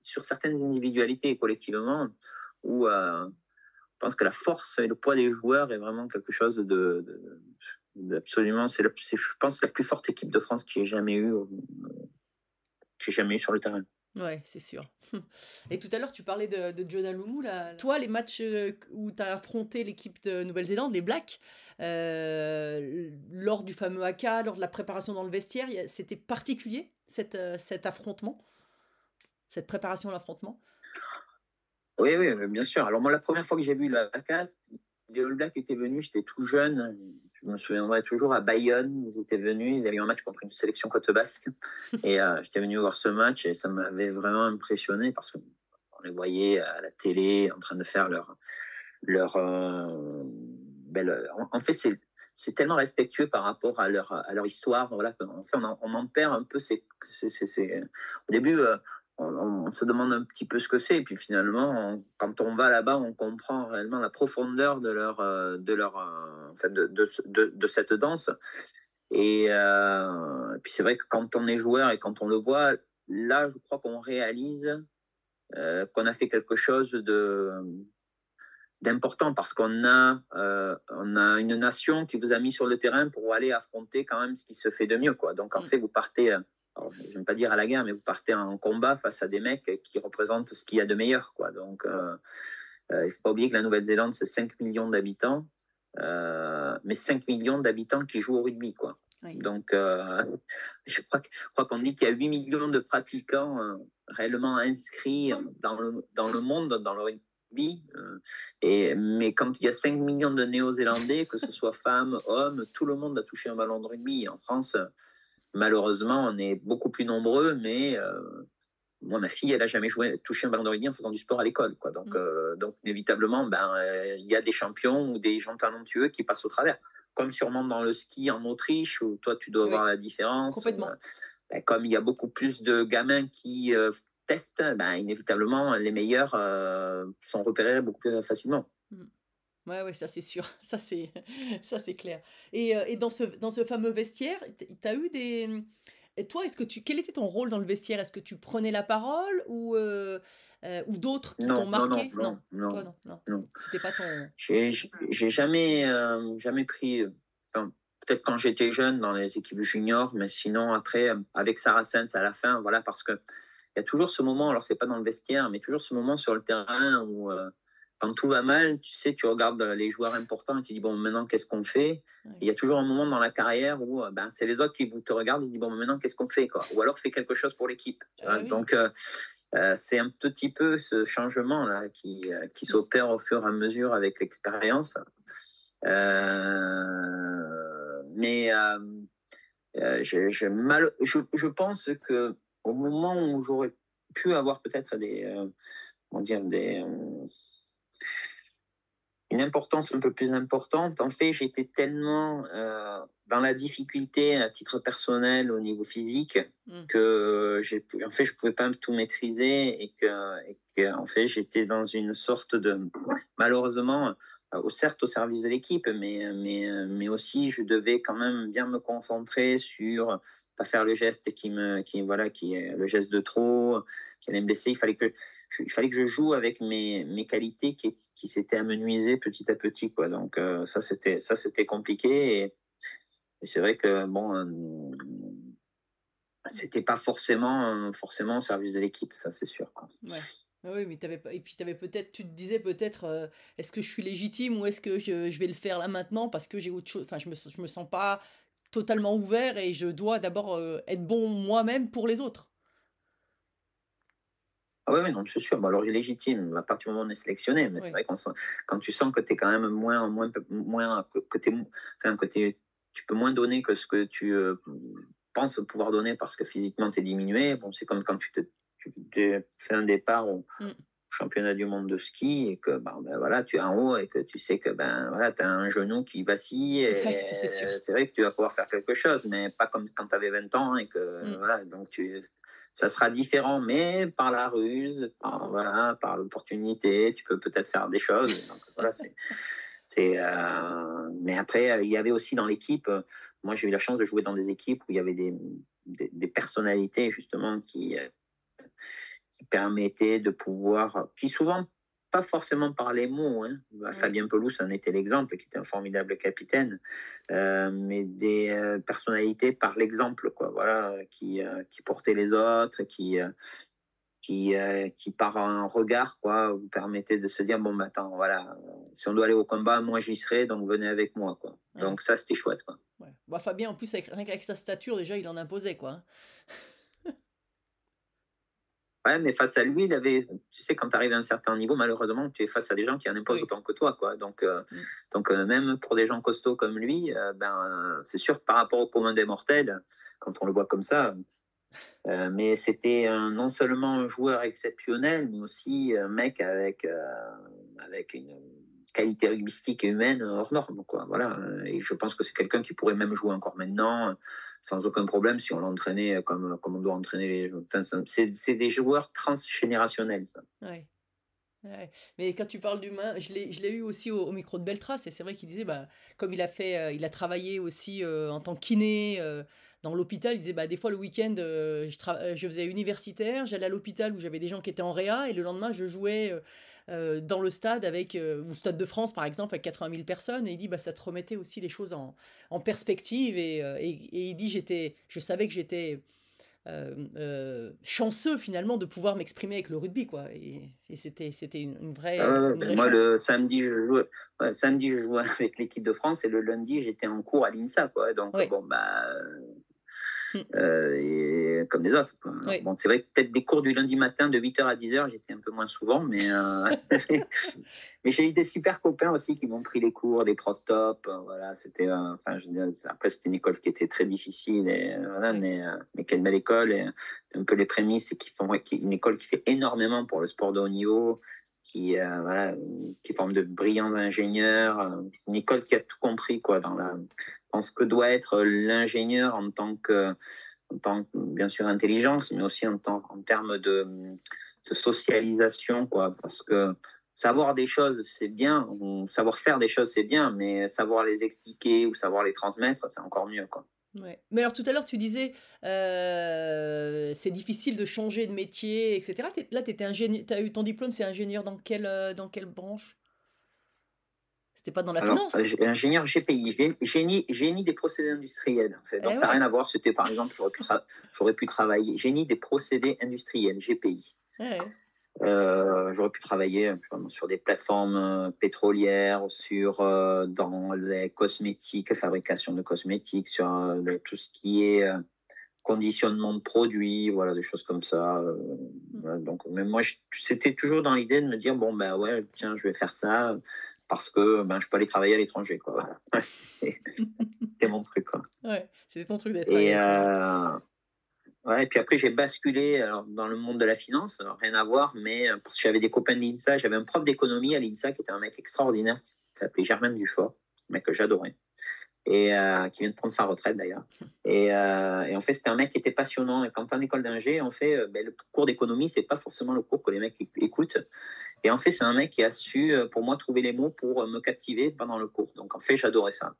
sur certaines individualités et collectivement où euh, je pense que la force et le poids des joueurs est vraiment quelque chose de, de- de- absolument c'est je pense la plus forte équipe de France qui ait jamais eu euh, qui ait jamais eu sur le terrain Ouais, c'est sûr. Et tout à l'heure, tu parlais de, de Jonah Lumu. Là. Toi, les matchs euh, où tu as affronté l'équipe de Nouvelle-Zélande, les Blacks, euh, lors du fameux AK, lors de la préparation dans le vestiaire, c'était particulier cet, euh, cet affrontement, cette préparation à l'affrontement? Oui, oui, bien sûr. Alors moi, la première fois que j'ai vu la cast, les All Blacks étaient venus, j'étais tout jeune, je me souviendrai toujours à Bayonne, ils étaient venus, ils avaient eu un match contre une sélection côte basque, et euh, j'étais venu voir ce match et ça m'avait vraiment impressionné parce qu'on les voyait à la télé en train de faire leur leur euh, ben, le- en, en fait c'est c'est tellement respectueux par rapport à leur à leur histoire. Voilà en fait on en, on en perd un peu c'est c'est- c'est- c'est- au début euh, on, on se demande un petit peu ce que c'est, et puis finalement, on- quand on va là-bas, on comprend réellement la profondeur de leur, euh, de leur, euh, de, de, ce- de- de cette danse. Et, euh, et puis c'est vrai que quand on est joueur et quand on le voit, là, je crois qu'on réalise euh, qu'on a fait quelque chose de d'important parce qu'on a, euh, on a une nation qui vous a mis sur le terrain pour aller affronter quand même ce qui se fait de mieux. Quoi. Donc en Mm. fait, vous partez, alors, je n'aime pas dire à la guerre, mais vous partez en combat face à des mecs qui représentent ce qu'il y a de meilleur. Quoi. Donc euh, euh, il ne faut pas oublier que la Nouvelle-Zélande, c'est 5 millions d'habitants, euh, mais 5 millions d'habitants qui jouent au rugby. Quoi. Oui. Donc, je crois qu'on dit qu'il y a 8 millions de pratiquants réellement inscrits dans le, dans le monde, dans le rugby. et, mais quand il y a 5 millions de Néo-Zélandais, que ce soit femmes, hommes, tout le monde a touché un ballon de rugby. En France, malheureusement, on est beaucoup plus nombreux, mais euh, moi, ma fille, elle a jamais joué, touché un ballon de rugby en faisant du sport à l'école. Quoi. Donc, Mm. euh, donc, inévitablement, ben, euh, il y a des champions ou des gens talentueux qui passent au travers. Comme sûrement dans le ski en Autriche, où toi, tu dois Oui. voir la différence. Complètement. Ben, comme il y a beaucoup plus de gamins qui testent, ben, inévitablement, les meilleurs sont repérés beaucoup plus facilement. Ouais, ouais, ça c'est sûr, ça c'est ça c'est clair. Et, euh, et dans ce dans ce fameux vestiaire, t'as eu des et toi, est-ce que tu quel était ton rôle dans le vestiaire? Est-ce que tu prenais la parole ou euh, euh, ou d'autres qui t'ont non, marqué? non, non. non, non. non. C'était pas ton. J'ai j'ai jamais, euh, jamais pris, enfin, peut-être quand j'étais jeune dans les équipes juniors, mais sinon après, avec Saracens à la fin, voilà, parce que il y a toujours ce moment, alors c'est pas dans le vestiaire, mais toujours ce moment sur le terrain où quand tout va mal, tu sais, tu regardes les joueurs importants et tu dis, bon, maintenant, qu'est-ce qu'on fait? Ouais. Il y a toujours un moment dans la carrière où euh, ben, c'est les autres qui vous- te regardent et disent, bon, maintenant, qu'est-ce qu'on fait quoi? Ou alors, fais quelque chose pour l'équipe. Ah oui. Donc, euh, euh, c'est un petit peu ce changement-là qui, euh, qui s'opère au fur et à mesure avec l'expérience. Euh, mais euh, euh, je, je, mal- je, je pense que au moment où j'aurais pu avoir peut-être des, euh, comment dire, des, euh, une importance un peu plus importante, en fait, j'étais tellement euh, dans la difficulté à titre personnel au niveau physique Mm. que j'ai, en fait, je pouvais pas tout maîtriser et que, et que en fait, j'étais dans une sorte de, malheureusement, euh, certes au service de l'équipe, mais, mais, mais aussi je devais quand même bien me concentrer sur pas faire le geste qui me, qui voilà, qui est le geste de trop, qui allait me blesser. Il fallait que, je- il fallait que je joue avec mes, mes qualités qui, qui s'étaient amenuisées petit à petit, quoi. Donc euh, ça c'était, ça c'était compliqué et, c'est vrai que bon. euh, c'était pas forcément forcément au service de l'équipe, ça c'est sûr. quoi. Ouais. Ah Oui, mais t'avais pas... et puis t'avais peut-être, tu te disais peut-être, euh, est-ce que je suis légitime ou est-ce que je, je vais le faire là maintenant parce que j'ai autre chose. Enfin, je me, je me sens pas totalement ouvert et je dois d'abord euh, être bon moi-même pour les autres. Ah oui, non, c'est sûr. Bon, alors, il est légitime à partir du moment où on est sélectionné, mais Oui. c'est vrai qu'on quand tu sens que tu es quand même moins, moins, moins que, que enfin, que tu peux moins donner que ce que tu euh, penses pouvoir donner parce que physiquement tu es diminué. Bon, c'est comme quand tu, te, tu fais un départ au Mm. Championnat du monde de ski et que ben, ben, voilà, tu es en haut et que tu sais que ben, voilà, tu as un genou qui vacille. Et Ouais, c'est vrai que tu vas pouvoir faire quelque chose, mais pas comme quand tu avais 20 ans et que Mm. voilà, donc tu ça sera différent, mais par la ruse, par, voilà, par l'opportunité, tu peux peut-être faire des choses. Donc, voilà, c'est, c'est, euh, mais après, euh, il y avait aussi dans l'équipe, euh, moi j'ai eu la chance de jouer dans des équipes où il y avait des, des, des personnalités justement qui, qui permettaient de pouvoir, qui souvent pas forcément par les mots. Hein. Bah. Fabien Pelous en était l'exemple, qui était un formidable capitaine, euh, mais des euh, personnalités par l'exemple, quoi. Voilà, qui, euh, qui portaient les autres, qui, qui, qui par un regard, quoi, vous permettez de se dire bon, bah, attends, voilà, si on doit aller au combat, moi j'y serai, donc venez avec moi, quoi. Ouais. Donc ça, c'était chouette, quoi. Ouais. Bah, Fabien, en plus, avec, rien qu'avec sa stature, déjà, il en imposait, quoi. Ouais, mais face à lui, il avait, tu sais, quand tu arrives à un certain niveau, malheureusement, tu es face à des gens qui en imposent Oui. autant que toi, quoi. Donc, euh, Mm. donc euh, même pour des gens costauds comme lui, euh, ben, c'est sûr par rapport au commun des mortels, quand on le voit comme ça, mais c'était non seulement un joueur exceptionnel, mais aussi un mec avec, avec une qualité rugbystique et humaine hors norme, quoi. Voilà. Et je pense que c'est quelqu'un qui pourrait même jouer encore maintenant, sans aucun problème, si on l'entraînait comme, comme on doit entraîner les enfin, c'est- des joueurs transgénérationnels, ça. Ouais. Mais quand tu parles d'humain, je l'ai, eu aussi au, micro de Beltras, et c'est vrai qu'il disait, bah, comme il a fait, euh, il a travaillé aussi euh, en tant que kiné euh, dans l'hôpital, il disait, bah, des fois le week-end, euh, je, euh, je faisais universitaire, j'allais à l'hôpital où j'avais des gens qui étaient en réa, et le lendemain, je jouais euh, dans le stade avec, euh, ou Stade de France par exemple, avec 80 000 personnes, et il dit, bah, ça te remettait aussi les choses en, en perspective, et, euh, et, et il dit, j'étais, je savais que j'étais euh, chanceux finalement de pouvoir m'exprimer avec le rugby quoi et, et c'était c'était une, une vraie, Ah une vraie moi, chance. le samedi, je jouais, ouais, samedi, je jouais avec l'équipe de France et le lundi, j'étais en cours à l'INSA. Quoi. Donc, Ouais. bon, bah. Euh, et comme les autres. Bon, c'est vrai que peut-être des cours du lundi matin de 8h à 10h, j'étais un peu moins souvent, mais, euh, mais j'ai eu des super copains aussi qui m'ont pris les cours, des profs top. euh, Voilà, c'était, euh, enfin, je veux dire, après, c'était une école qui était très difficile, et, voilà, Ouais. mais, mais quelle belle école. Et, un peu les prémices, et qui font, une école qui fait énormément pour le sport de haut niveau qui, euh, forme de brillants ingénieurs, euh, une école qui a tout compris quoi, dans, la, dans ce que doit être l'ingénieur en tant que, en tant bien sûr, intelligence, mais aussi en, tant, en termes de, socialisation, quoi, parce que savoir des choses, c'est bien, savoir faire des choses, c'est bien, mais savoir les expliquer ou savoir les transmettre, c'est encore mieux. Quoi. Ouais. Mais alors tout à l'heure tu disais euh, c'est difficile de changer de métier etc. Là tu as eu ton diplôme c'est ingénieur dans quelle euh, dans quelle branche? C'était pas dans la Alors, finance? euh, ingénieur GPI, gé- génie, génie des procédés industriels. En fait. Donc, Eh ça n'a ouais. rien à voir. C'était, par exemple, j'aurais pu, tra- j'aurais pu travailler génie des procédés industriels, GPI. Ouais. Euh, j'aurais pu travailler euh, sur des plateformes euh, pétrolières, sur euh, dans les cosmétiques, fabrication de cosmétiques, sur euh, tout ce qui est conditionnement de produits, voilà, des choses comme ça. voilà. donc, mais moi, c'était toujours dans l'idée de me dire bon ben ouais, tiens, je vais faire ça parce que ben je peux aller travailler à l'étranger, quoi. Voilà. C'était mon truc, quoi. Ouais, c'était ton truc d'être Et, à ouais, et puis après, j'ai basculé alors, dans le monde de la finance, alors, rien à voir, mais euh, parce que j'avais des copains de l'INSA, j'avais un prof d'économie à l'INSA qui était un mec extraordinaire qui s'appelait Germain Dufort, un mec que j'adorais, et euh, qui vient de prendre sa retraite d'ailleurs. Et, euh, et en fait, c'était un mec qui était passionnant. Et quand tu en école d'ingé, en fait, ben, le cours d'économie, c'est pas forcément le cours que les mecs éc- écoutent. Et en fait, c'est un mec qui a su, pour moi, trouver les mots pour me captiver pendant le cours. Donc, en fait, j'adorais ça.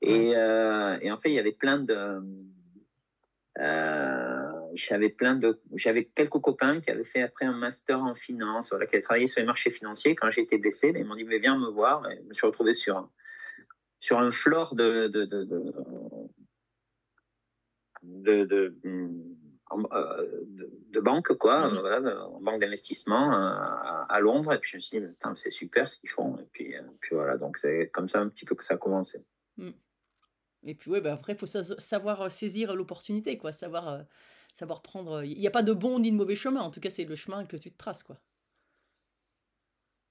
Et, et en fait, il y avait plein de. Euh, j'avais plein de j'avais quelques copains qui avaient fait après un master en finance voilà qui avaient travaillé sur les marchés financiers quand j'ai été blessé ils m'ont dit mais viens me voir. Et je me suis retrouvé sur un, sur un floor de de de, de, de, de, en- euh, de- de banque quoi Mhm. voilà, de- en banque d'investissement euh, à, à Londres. Et puis je me suis dit c'est super ce qu'ils font. Et puis, puis voilà donc c'est comme ça un petit peu que ça a commencé Et puis ouais, bah après, il faut sa- savoir euh, saisir l'opportunité, quoi, savoir, euh, savoir prendre. Il n'y a pas de bon ni de mauvais chemin, en tout cas, c'est le chemin que tu te traces, quoi.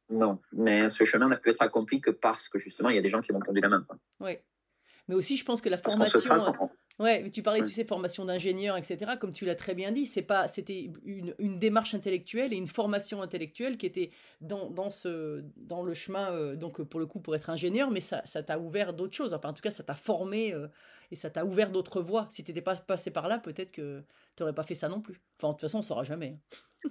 Non, mais ce chemin n'a pu être accompli que parce que justement, il y a des gens qui m'ont tendu la main. Ouais. Mais aussi, je pense que la Parce formation. euh, Ouais, mais tu parlais, Ouais. tu sais, formation d'ingénieur, etc. Comme tu l'as très bien dit, c'est pas, c'était une, une démarche intellectuelle et une formation intellectuelle qui était dans, dans, ce, dans le chemin, euh, donc pour le coup, pour être ingénieur, mais ça, ça t'a ouvert d'autres choses. Enfin, en tout cas, ça t'a formé euh, et ça t'a ouvert d'autres voies. Si tu n'étais pas passé par là, peut-être que tu n'aurais pas fait ça non plus. Enfin, de toute façon, on ne saura jamais. hein.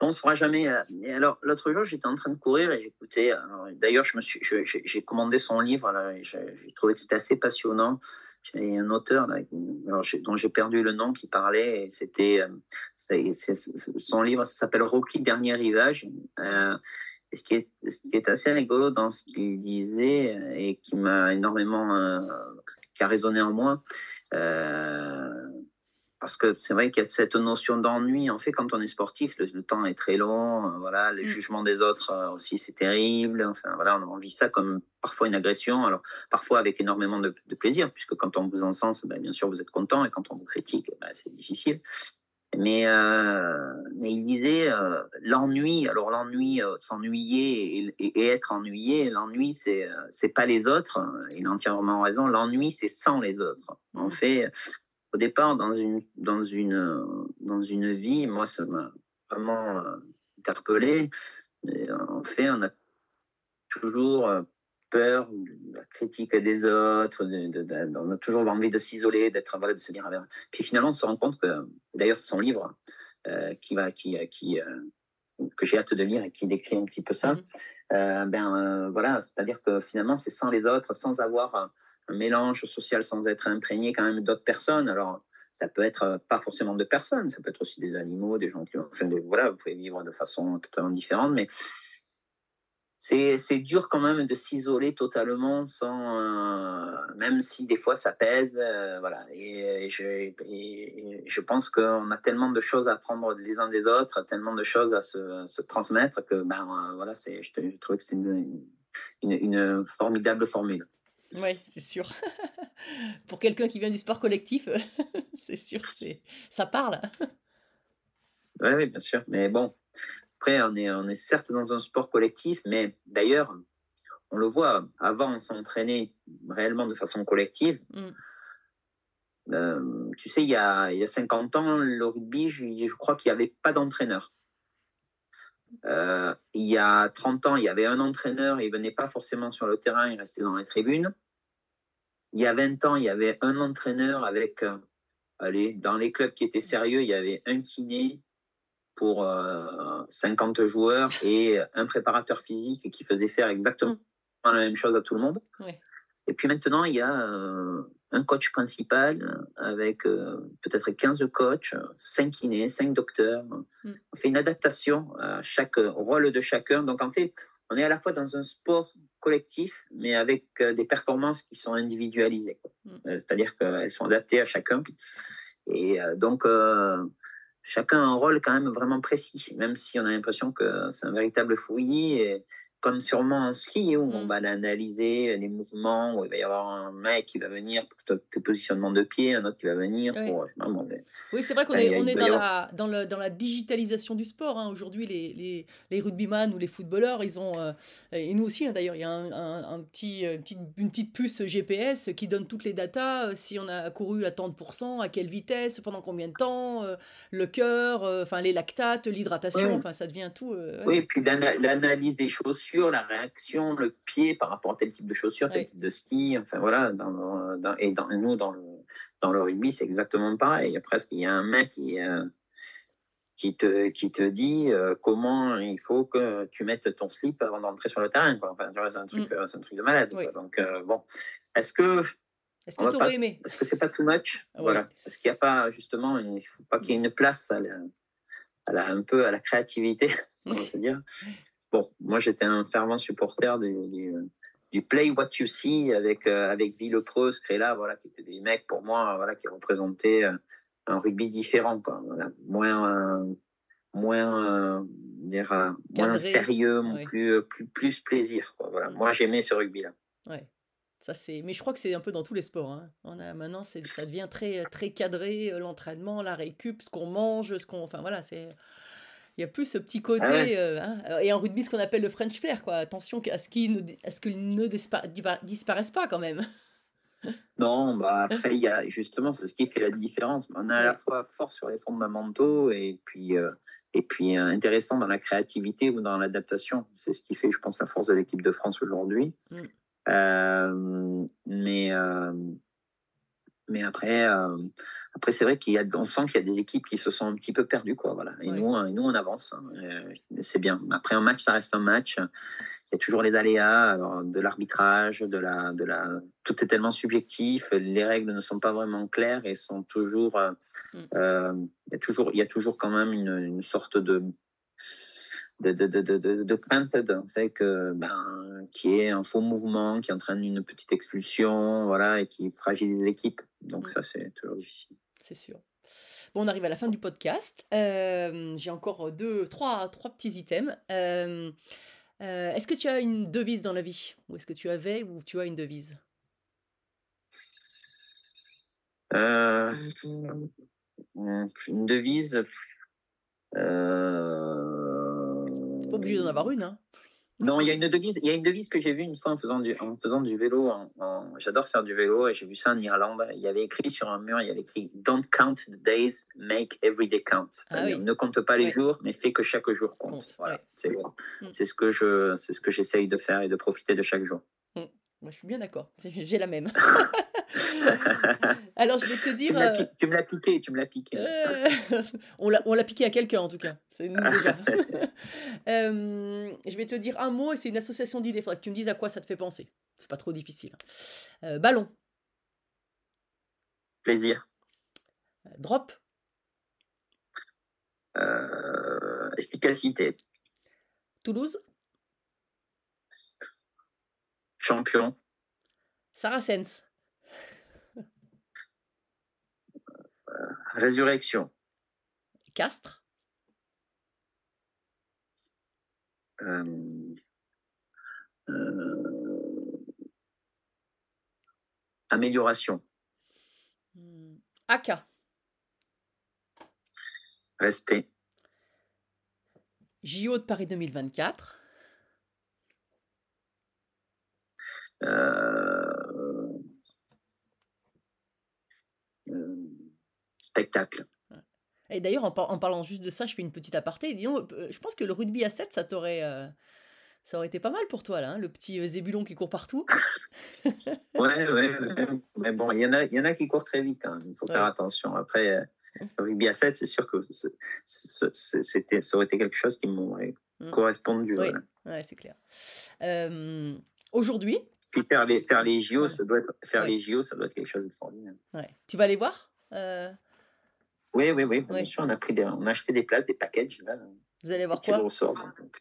on ne saura jamais. euh, Et alors, l'autre jour, j'étais en train de courir et j'écoutais. D'ailleurs, je me suis, je- j'ai commandé son livre. j'ai trouvé que c'était assez passionnant. J'ai un auteur dont j'ai perdu le nom qui parlait. et C'était euh, son livre. S'appelle Rocky Dernier Rivage. Euh, ce qui, est, assez rigolo dans ce qu'il disait euh, et qui m'a énormément, qui a résonné en moi, parce que c'est vrai qu'il y a cette notion d'ennui. En fait, quand on est sportif, le, le temps est très long. euh, voilà, les Mm. jugements des autres euh, aussi, c'est terrible. Enfin, voilà, on, on vit ça comme parfois une agression. Alors, parfois avec énormément de, de plaisir, puisque quand on vous encense, ben, bien sûr, vous êtes content, et quand on vous critique, ben, c'est difficile. Mais, euh, mais il disait l'ennui. Alors l'ennui, s'ennuyer et, et- et être ennuyé. L'ennui, c'est c'est pas les autres. Il a entièrement raison. L'ennui, c'est sans les autres. En Mhm. fait, au départ, dans une dans une euh, dans une vie, moi, ça m'a vraiment euh, interpellé. Mais, euh, en fait, on a toujours peur de la critique des autres, de- de- de- on a toujours envie de s'isoler, d'être de se dire. avec- Puis finalement, on se rend compte que, d'ailleurs, c'est son livre euh, qui va, qui, qui, euh, que j'ai hâte de lire et qui décrit un petit peu ça. Euh, ben voilà, c'est-à-dire que finalement, c'est sans les autres, sans avoir un, mélange social, sans être imprégné quand même d'autres personnes. Alors, ça peut être euh, pas forcément de personnes, ça peut être aussi des animaux, des gens qui, des- voilà, vous pouvez vivre de façon totalement différente, mais c'est dur quand même de s'isoler totalement sans euh, même si des fois ça pèse euh, voilà et, je, je pense qu'on a tellement de choses à apprendre les uns des autres tellement de choses à se, transmettre que ben voilà je, je trouvais que c'était une, une formidable formule Oui, c'est sûr. Pour quelqu'un qui vient du sport collectif, c'est sûr que c'est ça parle. oui oui bien sûr mais bon après on est on est certes dans un sport collectif mais d'ailleurs on le voit avant on s'entraînait réellement de façon collective Mm. Euh, tu sais, il y, a, il y a 50 ans, le rugby, je, je crois qu'il n'y avait pas d'entraîneur. Euh, il y a 30 ans, il y avait un entraîneur, il ne venait pas forcément sur le terrain, il restait dans les tribunes. Il y a 20 ans, il y avait un entraîneur avec, euh, dans les clubs qui étaient sérieux, il y avait un kiné pour euh, 50 joueurs et un préparateur physique qui faisait faire exactement la même chose à tout le monde. Et puis maintenant, il y a euh, un coach principal avec euh, peut-être 15 coachs, 5 kinés, 5 docteurs. Mm. On fait une adaptation à chaque au rôle de chacun. Donc en fait, on est à la fois dans un sport collectif, mais avec euh, des performances qui sont individualisées. Mm. Euh, C'est-à-dire qu'elles sont adaptées à chacun. Et euh, donc, euh, chacun a un rôle quand même vraiment précis, même si on a l'impression que c'est un véritable fouillis. Et, comme sûrement en ski, où on Mm. va analyser les mouvements, où il va y avoir un mec qui va venir pour tes positionnements de pied, un autre qui va venir pour. non, bon, mais- Oui, c'est vrai qu'on y est, on est dans la, dans, le, dans la digitalisation du sport. hein. Aujourd'hui, les, les, les rugbyman ou les footballeurs, ils ont, euh, et nous aussi hein, d'ailleurs, il y a un, un- un petit, euh, une, petite, une petite puce GPS qui donne toutes les datas, euh, si on a couru à tant de pourcents, à quelle vitesse, pendant combien de temps, euh, le cœur, euh, enfin les lactates, l'hydratation, enfin ça devient tout. euh, ouais. Oui, et puis l'ana- l'analyse des la réaction, le pied par rapport à tel type de chaussures, tel type de ski, enfin voilà. Dans, dans- et dans, nous, dans le, dans le rugby, c'est exactement pareil. Il y a presque il y a un mec qui, euh, qui, te, qui te dit euh, comment il faut que tu mettes ton slip avant d'entrer sur le terrain. Quoi? Enfin, c'est un, truc, euh, c'est un truc de malade. Oui. Donc, euh, bon, est-ce que Est-ce que va tu pas- aurais aimé? est-ce que c'est pas too much? Voilà. Est-ce qu'il n'y a pas justement, une- il faut pas qu'il y ait une place à la, à la- un peu à la créativité, on va dire? Bon, moi j'étais un fervent supporter du, du, du play what you see avec euh, avec Villepreux, Scrella, voilà, qui étaient des mecs pour moi, voilà, qui représentaient euh, un rugby différent, quoi. Voilà. Moins euh, moins euh, dire euh, moins Cadré, sérieux, ouais. plus, euh, plus plus plaisir, quoi. Voilà. Moi j'aimais ce rugby là. Ouais. Ça. Mais je crois que c'est un peu dans tous les sports. hein. On a, maintenant, ça devient très, très cadré, euh, l'entraînement, la récup, ce qu'on mange, ce qu'on... Enfin, voilà, c'est... Il y a plus ce petit côté... Ah ouais. euh, hein. Et en rugby, ce qu'on appelle le French flair, quoi. Attention à ce qu'il ne, à ce qu'il ne disparaisse pas, quand même. Non, bah après, y a justement, c'est ce qui fait la différence. On est à la fois fort sur les fondamentaux et puis, euh, et puis euh, intéressant dans la créativité ou dans l'adaptation. C'est ce qui fait, je pense, la force de l'équipe de France aujourd'hui. Mm. Mais, mais après, euh, après c'est vrai qu'il y a, on sent qu'il y a des équipes qui se sont un petit peu perdues, quoi. Voilà. Et Ouais. nous, euh, nous, on avance. hein. C'est bien. Après, un match, ça reste un match. Il y a toujours les aléas alors, de l'arbitrage, de la, de la, tout est tellement subjectif. Les règles ne sont pas vraiment claires et sont toujours, euh, Mm. euh, il y a toujours, il y a toujours quand même une, une sorte de de, de, crainte d'un fait que ben qui est un faux mouvement qui entraîne une petite expulsion voilà et qui fragilise l'équipe donc ça c'est toujours difficile C'est sûr. Bon, on arrive à la fin du podcast. Euh, J'ai encore deux, trois, trois petits items. Euh, euh, est-ce que tu as une devise dans la vie? Ou est-ce que tu avais ou tu as une devise? Une devise. Pas obligé d'en avoir une, hein Non, il y a une devise. Il y a une devise que j'ai vue une fois en faisant du, en faisant du vélo. J'adore faire du vélo et j'ai vu ça en Irlande. Il y avait écrit sur un mur, il y avait écrit "Don't count the days, make every day count." Ah oui. Ne compte pas les Ouais. jours, mais fais que chaque jour compte. Compte, Voilà. ouais. C'est Mm. c'est ce que je, c'est ce que j'essaye de faire et de profiter de chaque jour. Moi, je suis bien d'accord. J'ai la même. Alors, je vais te dire. euh, tu me l'as piqué, tu me l'as piqué. euh, on l'a piqué à quelqu'un, en tout cas. C'est nous déjà. Euh, je vais te dire un mot et c'est une association d'idées. Il faudra que tu me dises à quoi ça te fait penser. C'est pas trop difficile. Euh, ballon. Plaisir. Drop. Efficacité. Toulouse. Champion. Saracens. Résurrection. Castres. Euh, euh, amélioration. Hmm, Aka. Respect. JO de Paris 2024. Euh, euh, spectacle. Et d'ailleurs, en, par- en parlant juste de ça, je fais une petite aparté. Disons, euh, je pense que le rugby à 7, ça t'aurait. euh, ça aurait été pas mal pour toi, là, hein, le petit euh, zébulon qui court partout. Ouais, ouais, ouais. Mais bon, il y en a, y en a qui courent très vite. hein. Il faut faire attention. Après, euh, le rugby à 7, c'est sûr que c'était, ça aurait été quelque chose qui m'aurait Mm. correspondu. Oui. voilà. Ouais, c'est clair. Euh, Aujourd'hui, Puis faire les, faire les JO, ça doit être, faire Ouais. les JO, ça doit être quelque chose d'extraordinaire. ouais. tu vas aller voir Euh, Oui, oui, oui. Bien Ouais. sûr, on a, pris des, on a acheté des places, des packages. Là, Vous allez voir quoi? au sort. donc.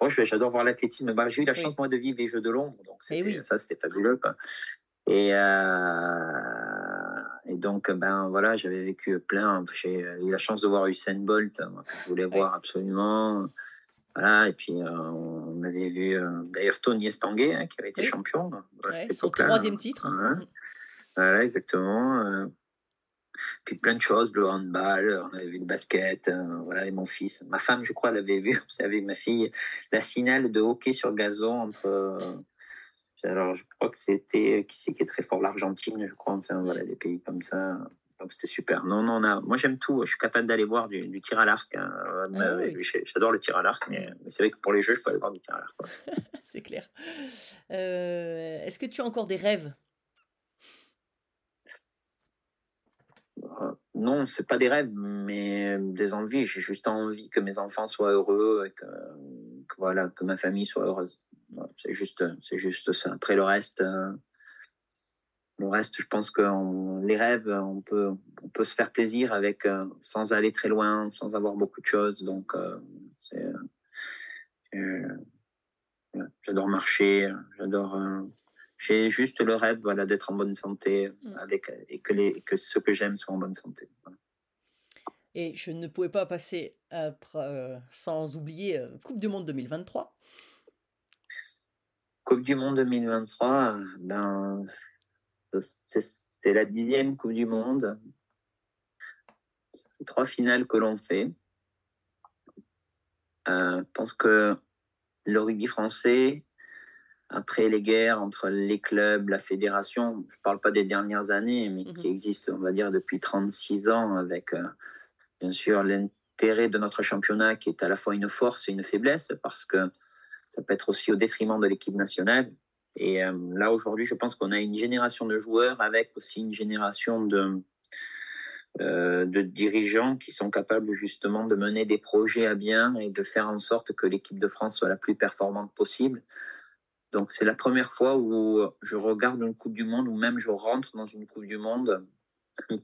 Moi, j'adore voir l'athlétisme. Bah, j'ai eu la Oui. chance, moi, de vivre les Jeux de Londres. Donc, Eh oui. ça, c'était fabuleux. quoi. Et, euh, et donc, ben voilà, j'avais vécu plein. J'ai eu la chance de voir Usain Bolt, moi, que je voulais voir absolument. Voilà, et puis euh, on avait vu euh, d'ailleurs Tony Estanguet, hein, qui avait été Oui. champion à Ouais, cette Son époque-là. troisième titre. Ouais. Voilà, exactement. euh. Puis plein de choses, le handball, on avait vu le basket, euh, voilà, et mon fils. Ma femme, je crois, l'avait vu, vous savez, ma fille, la finale de hockey sur gazon entre. euh, alors, je crois que c'était. Qui c'est qui est très fort L'Argentine, je crois, enfin, voilà, des pays comme ça. Donc, c'était super. Non, non, moi, j'aime tout. Je suis capable d'aller voir du, du tir à l'arc. hein. Ah oui. J'adore le tir à l'arc, mais, mais c'est vrai que pour les jeux, je peux aller voir du tir à l'arc. C'est clair. Euh, Est-ce que tu as encore des rêves? Euh, Non, c'est pas des rêves, mais des envies. J'ai juste envie que mes enfants soient heureux et que, que voilà, que ma famille soit heureuse. Voilà, c'est juste, c'est juste ça. Après le reste, euh, le reste, je pense que on- les rêves, on peut, on peut se faire plaisir avec, euh, sans aller très loin, sans avoir beaucoup de choses. Donc, euh, c'est, euh, j'adore marcher, j'adore. j'ai juste le rêve, voilà, d'être en bonne santé Mm. avec et que les, que ceux que j'aime soient en bonne santé. Voilà. Et je ne pouvais pas passer après, euh, sans oublier euh, Coupe du Monde 2023. Coupe du Monde 2023, euh, ben, c'est la dixième Coupe du Monde. Trois finales que l'on fait. Euh, je pense que le rugby français, après les guerres entre les clubs, la fédération, je ne parle pas des dernières années, mais Mhm. qui existent, on va dire, depuis 36 ans, avec euh, bien sûr l'intérêt de notre championnat qui est à la fois une force et une faiblesse, parce que ça peut être aussi au détriment de l'équipe nationale. Et euh, là, aujourd'hui, je pense qu'on a une génération de joueurs avec aussi une génération de, euh, de dirigeants qui sont capables justement de mener des projets à bien et de faire en sorte que l'équipe de France soit la plus performante possible. Donc, c'est la première fois où je regarde une Coupe du Monde ou même je rentre dans une Coupe du Monde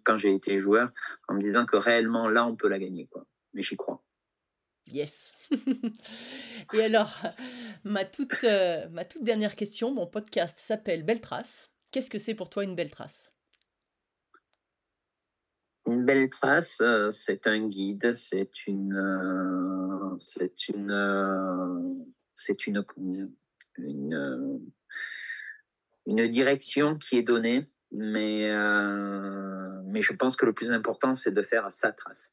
quand j'ai été joueur en me disant que réellement là, on peut la gagner. Quoi. Mais j'y crois. Yes. Et alors, ma toute, euh, ma toute dernière question, mon podcast s'appelle Belle Trace. Qu'est-ce que c'est pour toi une belle trace? Une belle trace, euh, c'est un guide, c'est une, euh, une, une, une, une direction qui est donnée, mais, mais je pense que le plus important, c'est de faire sa trace.